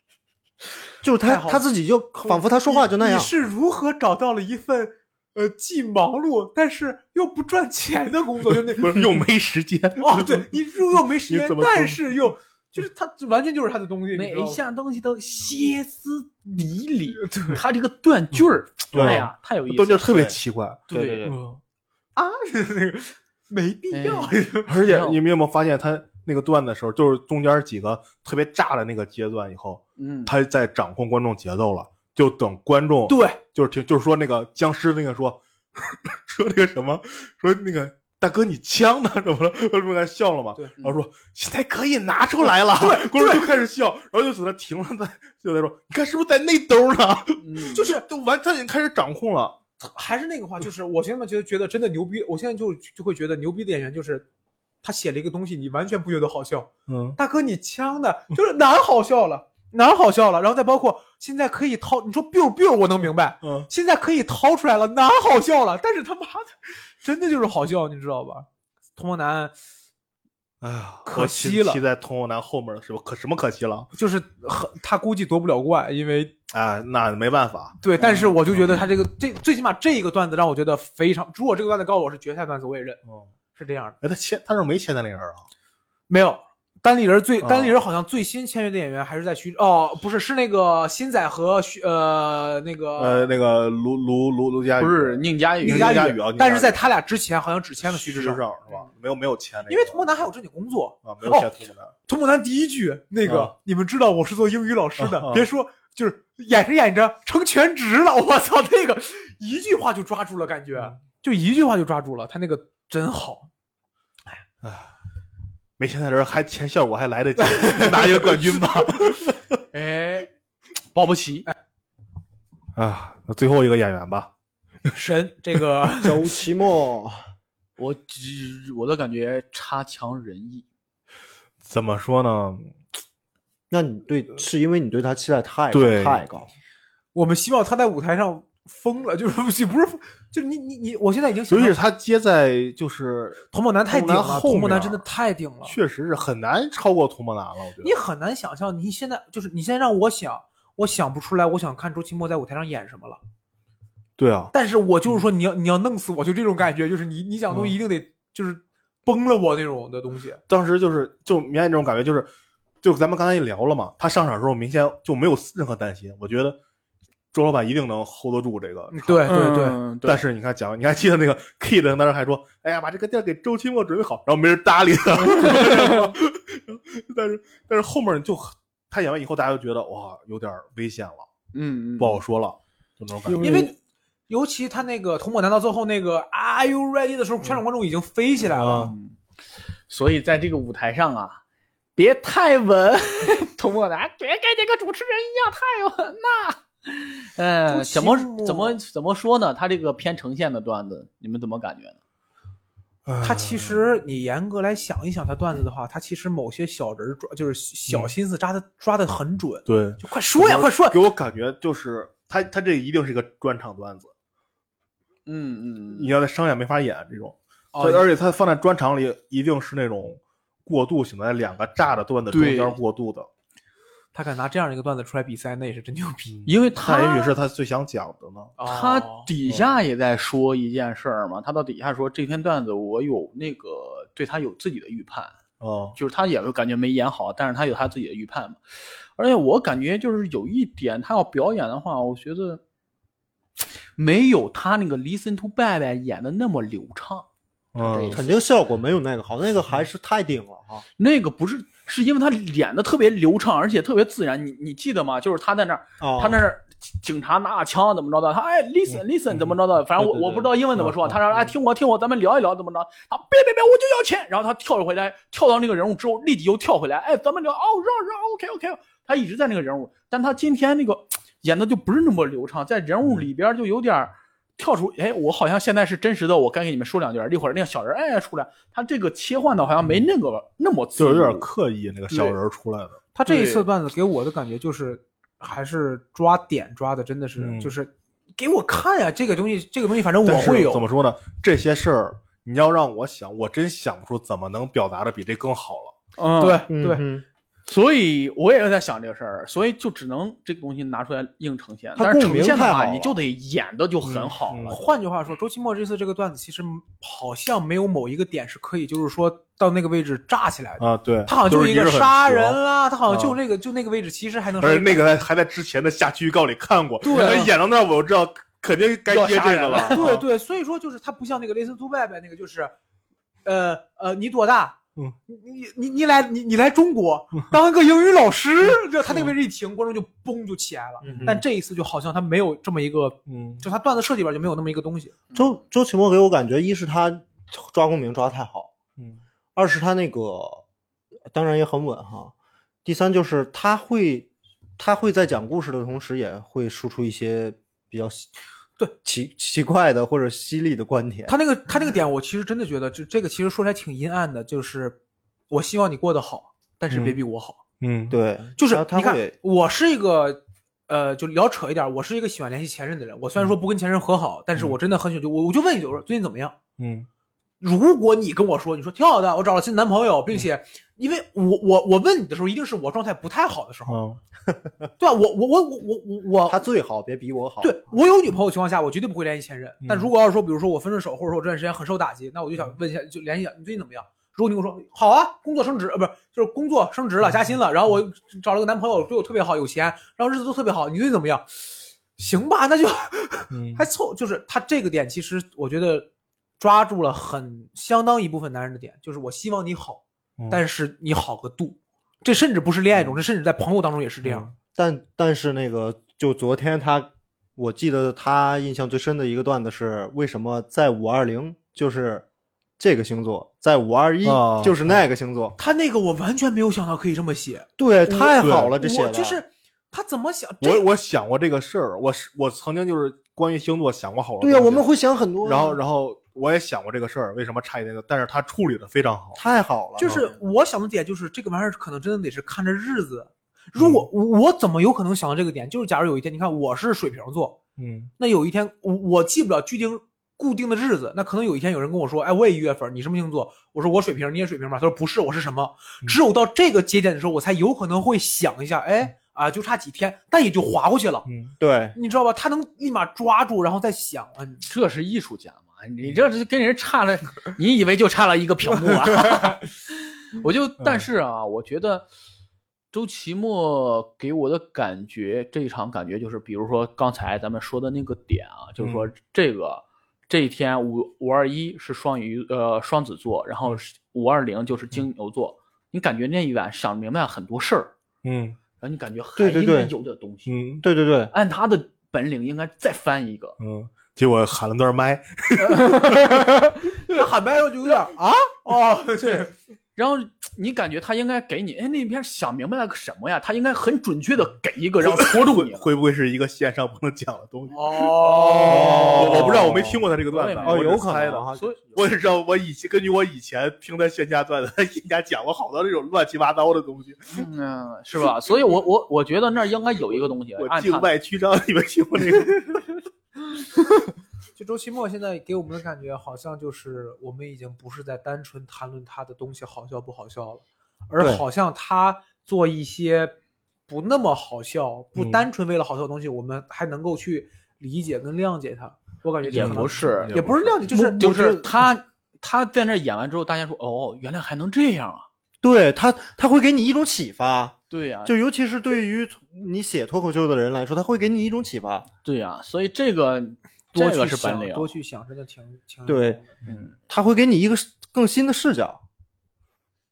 就是他他自己就仿佛他说话就那样你。是如何找到了一份呃既忙碌但是又不赚钱的工作？就那不是又没时间哦，对你又又没时间 但是又就是他完全就是他的东西，每一项东西都歇斯底里，他这个断句儿，对哎呀，太有意思了。都觉得特别奇怪。对对对嗯啊，那个没必要。而且你们有没有发现他那个段的时候，就是中间几个特别炸的那个阶段以后，嗯，他在掌控观众节奏了，就等观众对，就是听就是说那个僵尸那个说 说那个什么说那个大哥你枪呢怎么了？观众在笑了嘛？对。然后说现在可以拿出来了，对，观众就开始笑，然后就在那停了，在就在说你看是不是在那兜呢？嗯。就是都完他已经开始掌控了，还是那个话，就是我现在觉得觉得真的牛逼，我现在就就会觉得牛逼的演员就是他写了一个东西，你完全不觉得好笑，嗯，大哥你枪的，就是哪好笑了，哪好笑了，然后再包括现在可以掏，你说 biu biu 我能明白，嗯，现在可以掏出来了，哪好笑了，但是他妈的真的就是好笑，你知道吧？童梦男哎呀，可惜了骑在童梦男后面的时候，可什么可惜了？就是很他估计夺不了冠，因为啊，那没办法，对，但是我就觉得他这个这最起码这个段子让我觉得非常，如果这个段子告诉我是决赛段子，我也认，哦，是这样的。哎，他签，他是没签单立人啊？没有，单立人最哦。单立人好像最新签约的演员还是在徐哦，不是，是那个新仔和徐呃那个呃，那个卢卢卢卢佳宇。不是宁佳宇，宁佳宇。宁佳宇啊宇。但是在他俩之前好像只签了徐徐志志胜，是吧？没有没有签那个，因为童梦南还有正经工作。啊，没有签童梦男。童梦南第一句那个、啊。你们知道我是做英语老师的，别说就是演着演着成全职了，我操，那个一句话就抓住了，感觉、嗯。就一句话就抓住了，他那个真好。没签的人还签效果还来得及，拿一个冠军吧。哎，保不齐，啊，那最后一个演员吧，神，这个 周奇墨，我只我的感觉差强人意。怎么说呢？那你对是因为你对他期待太对太高，我们希望他在舞台上疯了，就是不是就是你你你，我现在已经尤其是他接在就是童梦楠太顶了，童梦男后面童梦男真的太顶了，确实是很难超过童梦楠了，我觉得。你很难想象，你现在就是你现在让我想，我想不出来，我想看周奇墨在舞台上演什么了。对啊，但是我就是说，你要你要弄死我，就这种感觉，就是你你讲的东西嗯一定得就是崩了我那种的东西。当时就是就明显这种感觉，就是就咱们刚才也聊了嘛，他上场的时候明显就没有任何担心，我觉得周老板一定能 hold 得住这个。对对对，嗯但是你看讲，你还记得那个 Kid 当时还说：“哎呀，把这个店给周奇墨准备好。”然后没人搭理他。但是但是后面就他演完以后，大家就觉得哇，有点危险了，嗯嗯，不好说了，就那种感觉。因为尤其他那个童梦男到最后那个 Are you ready 的时候，全场观众已经飞起来了。嗯，所以在这个舞台上啊，别太稳，童梦男别跟这个主持人一样太稳呐。呃，怎么怎么怎么说呢？他这个偏呈现的段子，你们怎么感觉呢？他其实你严格来想一想，他段子的话，他其实某些小人儿抓就是小心思抓的抓的很准。对，就快说呀，快说！给我感觉就是他他这一定是一个专场段子，嗯嗯你要在商演没法演这种，哦而且他放在专场里一定是那种过渡型的，两个炸的段子中间过渡的。他敢拿这样一个段子出来比赛，那也是真牛逼。因为那他也许是他最想讲的呢。他哦底下也在说一件事儿嘛，他到底下说这篇段子我有那个对他有自己的预判，哦，就是他也感觉没演好，但是他有他自己的预判嘛。而且我感觉就是有一点，他要表演的话，我觉得没有他那个《Listen to Bye Bye》演的那么流畅。嗯，肯定效果没有那个好，那个还是太顶了哈。那个不是，是因为他演的特别流畅，而且特别自然。你你记得吗？就是他在那儿，哦，他那儿警察拿枪怎么着的，他哎 listen listen 怎么着的，反正我对对对我不知道英文怎么说，嗯他说哎听我听我，咱们聊一聊怎么着，他别别别我就要钱，然后他跳回来，跳到那个人物之后，立即又跳回来，哎咱们聊哦让让 OK OK，他一直在那个人物，但他今天那个 演的就不是那么流畅，在人物里边就有点儿跳出，哎我好像现在是真实的，我该给你们说两句，一会儿那个小人哎出来，他这个切换的好像没那个那么就有点刻意那个小人儿出来的。他这一次段子给我的感觉就是，还是抓点抓的，真的是、嗯就是给我看呀，这个东西，这个东西反正我会有。怎么说呢？这些事儿你要让我想，我真想不出怎么能表达的比这更好了。嗯对对，所以我也在想这个事儿，所以就只能这个东西拿出来硬呈现。它但是呈现的话，你就得演的就很好嗯了。换句话说，周奇墨这次这个段子其实好像没有某一个点是可以，就是说到那个位置炸起来的。啊，对，他好像就是一个杀人啦，他好像就啊那个就那个位置，其实还能而且那个还还在之前的下期预告里看过，对他演到那儿我就知道肯定该接这个了。对对，所以说就是他不像那个 Listen to Bye Bye 那个，就是，呃呃，你多大？嗯，你你你你来你你来中国当个英语老师，就他那个位置一停，观众就嘣就起来了。嗯。但这一次就好像他没有这么一个，嗯，就他段子设计里边就没有那么一个东西。周周奇墨给我感觉，一是他抓共鸣抓得太好，嗯。二是他那个当然也很稳哈，第三就是他会他会在讲故事的同时，也会输出一些比较奇对奇奇怪的或者犀利的观点。他那个他那个点，我其实真的觉得，就这个其实说起来挺阴暗的，就是我希望你过得好，但是别嗯比我好。嗯，对，就是你看，我是一个，呃，就聊扯一点，我是一个喜欢联系前任的人。我虽然说不跟前任和好，但是我真的很喜欢，就我我就问你，我说最近怎么样？嗯如果你跟我说，你说挺好的，我找了新男朋友，并且因为我我我问你的时候，一定是我状态不太好的时候，嗯 对啊，我我我我我我他最好，别比我好。对我有女朋友情况下，我绝对不会联系前任。嗯但如果要是说，比如说我分了手，或者说我这段时间很受打击，那我就想问一下，就联系一下你最近怎么样？如果你跟我说好啊，工作升职，呃，不是，就是工作升职了，加薪了，然后我找了个男朋友，对我特别好，有钱，然后日子都特别好，你最近怎么样？行吧，那就嗯 还凑，就是他这个点，其实我觉得抓住了很相当一部分男人的点，就是我希望你好，嗯但是你好个度，这甚至不是恋爱中，这甚至在朋友当中也是这样。但但是那个，就昨天他，我记得他印象最深的一个段子是，为什么在五二零就是这个星座，在五二一哦就是那个星座？他那个我完全没有想到可以这么写，对，太好了，这写的就是他怎么想？我我想过这个事儿，我是我曾经就是关于星座想过好多对呀，我们会想很多啊。然后然后我也想过这个事儿，为什么差一点点，但是他处理的非常好。太好了，就是我想的点就是这个玩意儿可能真的得是看着日子。如果我我怎么有可能想到这个点？就是假如有一天，你看我是水瓶座，嗯那有一天我我记不了具定固定的日子，那可能有一天有人跟我说，哎，我也一月份，你什么星座？我说我水瓶，你也水瓶吧？他说不是，我是什么？只有到这个节点的时候，我才有可能会想一下，哎啊，就差几天，但也就划过去了，嗯，对，你知道吧？他能立马抓住，然后再想啊，你这是艺术家嘛？你这是跟人差了，你以为就差了一个屏幕啊？我就，但是啊，我觉得周奇墨给我的感觉，这一场感觉就是，比如说刚才咱们说的那个点啊，就是说这个这一天五五二一是双鱼呃双子座，然后五二零就是金牛座，你感觉那一晚想明白很多事儿，嗯。然后你感觉还应该有点东西，嗯对对对，按他的本领应该再翻一个。嗯，结果喊了段麦，那喊麦我就有点啊哦，对，然后你感觉他应该给你，哎，那边想明白了个什么呀？他应该很准确的给一个，然后戳住你。会不会是一个线上不能讲的东西？哦我我不知道，我没听过他这个段子，哦，有可。能，所以我只知道我以前根据我以前听他线下段子，他线下讲过好多这种乱七八糟的东西。嗯，是吧？所以我我我觉得那应该有一个东西，我境按他外 曲张，你们听过这个？就周奇墨现在给我们的感觉，好像就是我们已经不是在单纯谈论他的东西好笑不好笑了，而好像他做一些不那么好笑、不嗯单纯为了好笑的东西，我们还能够去理解跟谅解他。我感觉也不是，也不是谅解，就是就是他他在那演完之后，大家说哦，原来还能这样啊！对他他会给你一种启发，对呀、就尤其是对于你写脱口秀的人来说，他会给你一种启发。对呀、所以这个多这个去想是本领，多去想，真的挺挺对嗯，他会给你一个更新的视角，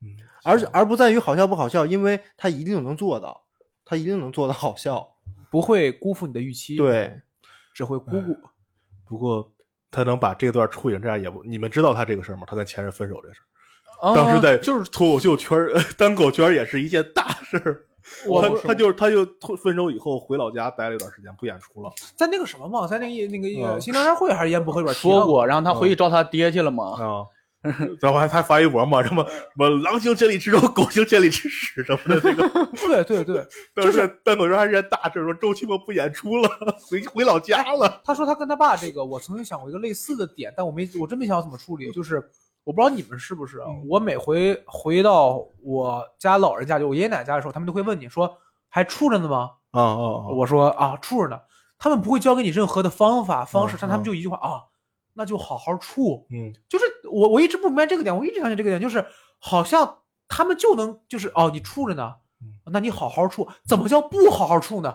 嗯，而而不在于好笑不好笑，因为他一定能做到，他一定能做到好笑。不会辜负你的预期，，对，只会辜负。不过他能把这段处理成这样，也不，你们知道他这个事儿吗？他跟前任分手这事儿，啊当时在就是脱口秀圈 单口圈儿也是一件大事儿。他我不他就是他就脱分手以后回老家待了一段时间，不演出了在那个什么嘛，在那个那个那个嗯新聊天会还是烟博会里边说过，然后他回去找他爹去了嘛。啊。然后还还发微博嘛，什么什么狼行千里之中，狗行千里之屎什么的，这个对对 对，就是单口圈还是件大事儿，说周奇墨不演出了，回回老家了。他说他跟他爸这个，我曾经想过一个类似的点，但我没，我真没想好怎么处理。就是我不知道你们是不是我每回回到我家老人家，就我爷爷奶奶家的时候，他们都会问你说还处着呢吗？啊啊啊！我说啊，处着呢。他们不会教给你任何的方法方式，嗯但他们嗯就一句话啊，那就好好处。嗯就是我我一直不明白这个点，我一直相信这个点，就是好像他们就能就是哦，你处着呢嗯，那你好好处，怎么叫不好好处呢？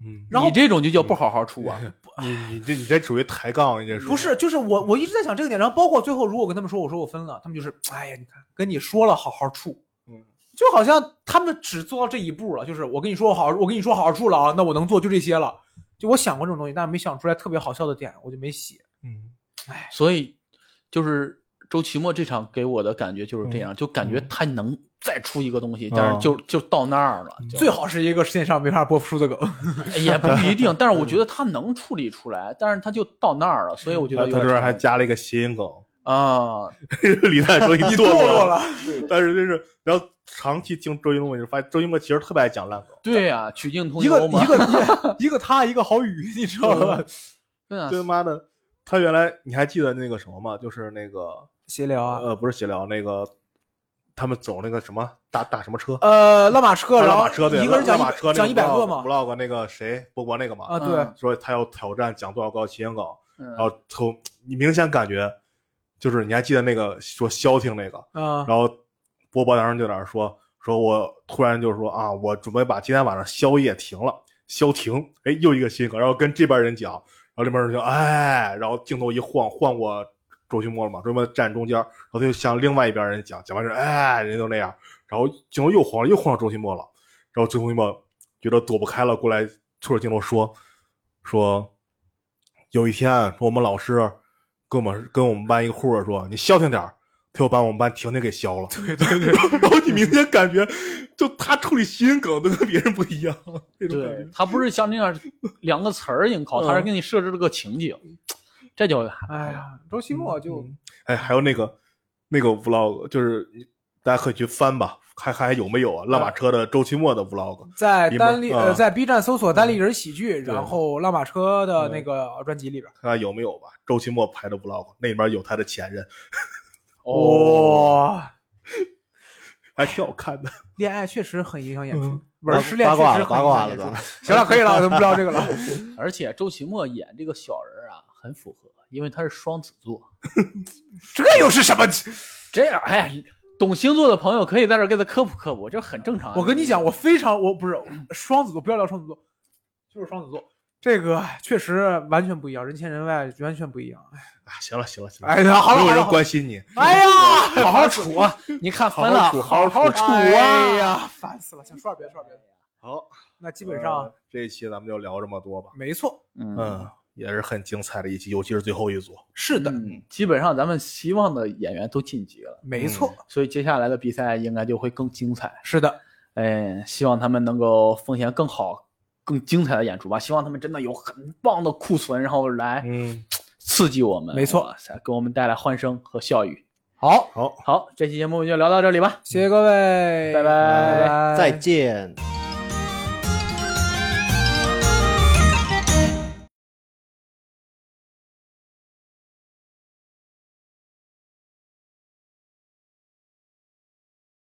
嗯，然后你这种就叫不好好处啊！你你这你这属于抬杠，你这属于不是，就是我我一直在想这个点，然后包括最后如果我跟他们说我说我分了，他们就是哎呀，你看跟你说了好好处，嗯，就好像他们只做到这一步了，就是我跟你说好，我跟你说好好处了啊，那我能做就这些了。就我想过这种东西，但是没想出来特别好笑的点，我就没写。嗯哎所以就是周奇墨这场给我的感觉就是这样，就感觉他能再出一个东西，但是就就到那儿了，最好是一个线上没法播出的梗。也不 一定。但是我觉得他能处理出来，但是他就到那儿了，所以我觉得他他这边还加了一个谐音梗，啊，李诞说你堕堕落了，但是就是然后长期听周云龙，我就发现周云龙其实特别爱讲烂梗，对呀，曲径通一个幽嘛一，个 一个他一个郝宇，你知道吗？对。啊对妈的，他原来你还记得那个什么吗？就是那个闲聊啊，呃，不是闲聊，那个他们走那个什么大大什么车？呃，拉马车，然后拉马车对，一个人讲拉马车一讲一百个嘛，vlog 那个谁波波那个嘛，啊，对。嗯，说他要挑战讲多少个谐音梗，嗯。然后从你明显感觉就是你还记得那个说消停那个，啊，然后波波当时就在那儿说说我突然就说啊，我准备把今天晚上宵夜停了，消停，哎，又一个谐音梗，然后跟这边人讲，然后这边人就哎，然后镜头一晃，晃过周奇墨了嘛，周奇墨站中间，然后他就向另外一边人讲，讲完之后，哎，人都那样，然后镜头又晃了，又晃到周奇墨了，然后周奇墨觉得躲不开了，过来冲着镜头说说，有一天我们老师跟我们跟我们班一个护士说，你消停点儿。他又把我们班婷婷给消了，对对对，然后你明显感觉，就他处理谐音梗都跟别人不一样，这种感觉，对他不是像那样两个词儿硬靠，他是给你设置了个情景，这就哎呀，周奇墨就嗯哎，还有那个那个 vlog，就是大家可以去翻吧，还还有没有啊？拉马车的周奇墨的 vlog，在单立呃嗯在 B 站搜索单立人喜剧，对然后拉马车的那个专辑里边，看看有没有吧？周奇墨拍的 vlog，那里边有他的前任，哦，哇，还挺好看的。恋爱确实很影响演出嗯，不是失恋八卦了，确实很八卦了，影响演出 行了，可以了，咱们不聊这个了。而且周奇墨演这个小人啊，很符合，因为他是双子座。这又是什么？这样，哎呀，懂星座的朋友可以在这儿给他科普科普，这很正常。我跟你讲，我非常我不是双子座，不要聊双子座，就是双子座，这个确实完全不一样，人前人外完全不一样。啊，行了行了行了，哎呀，好了没有人，关心你。哎呀，好好处啊！你看分了，好好好处啊！哎呀，烦死了！行，说点别的，说点别的。好，那基本上呃这一期咱们就聊这么多吧。没错，嗯嗯，也是很精彩的一集，尤其是最后一组。是的，嗯，基本上咱们希望的演员都晋级了，没错，所以接下来的比赛应该就会更精彩。是的，哎，希望他们能够奉献更好、更精彩的演出吧。希望他们真的有很棒的库存，然后来嗯，刺激我们。没错给我们带来欢声和笑语。好，好，好，这期节目就聊到这里吧。谢谢各位，拜拜拜拜再见。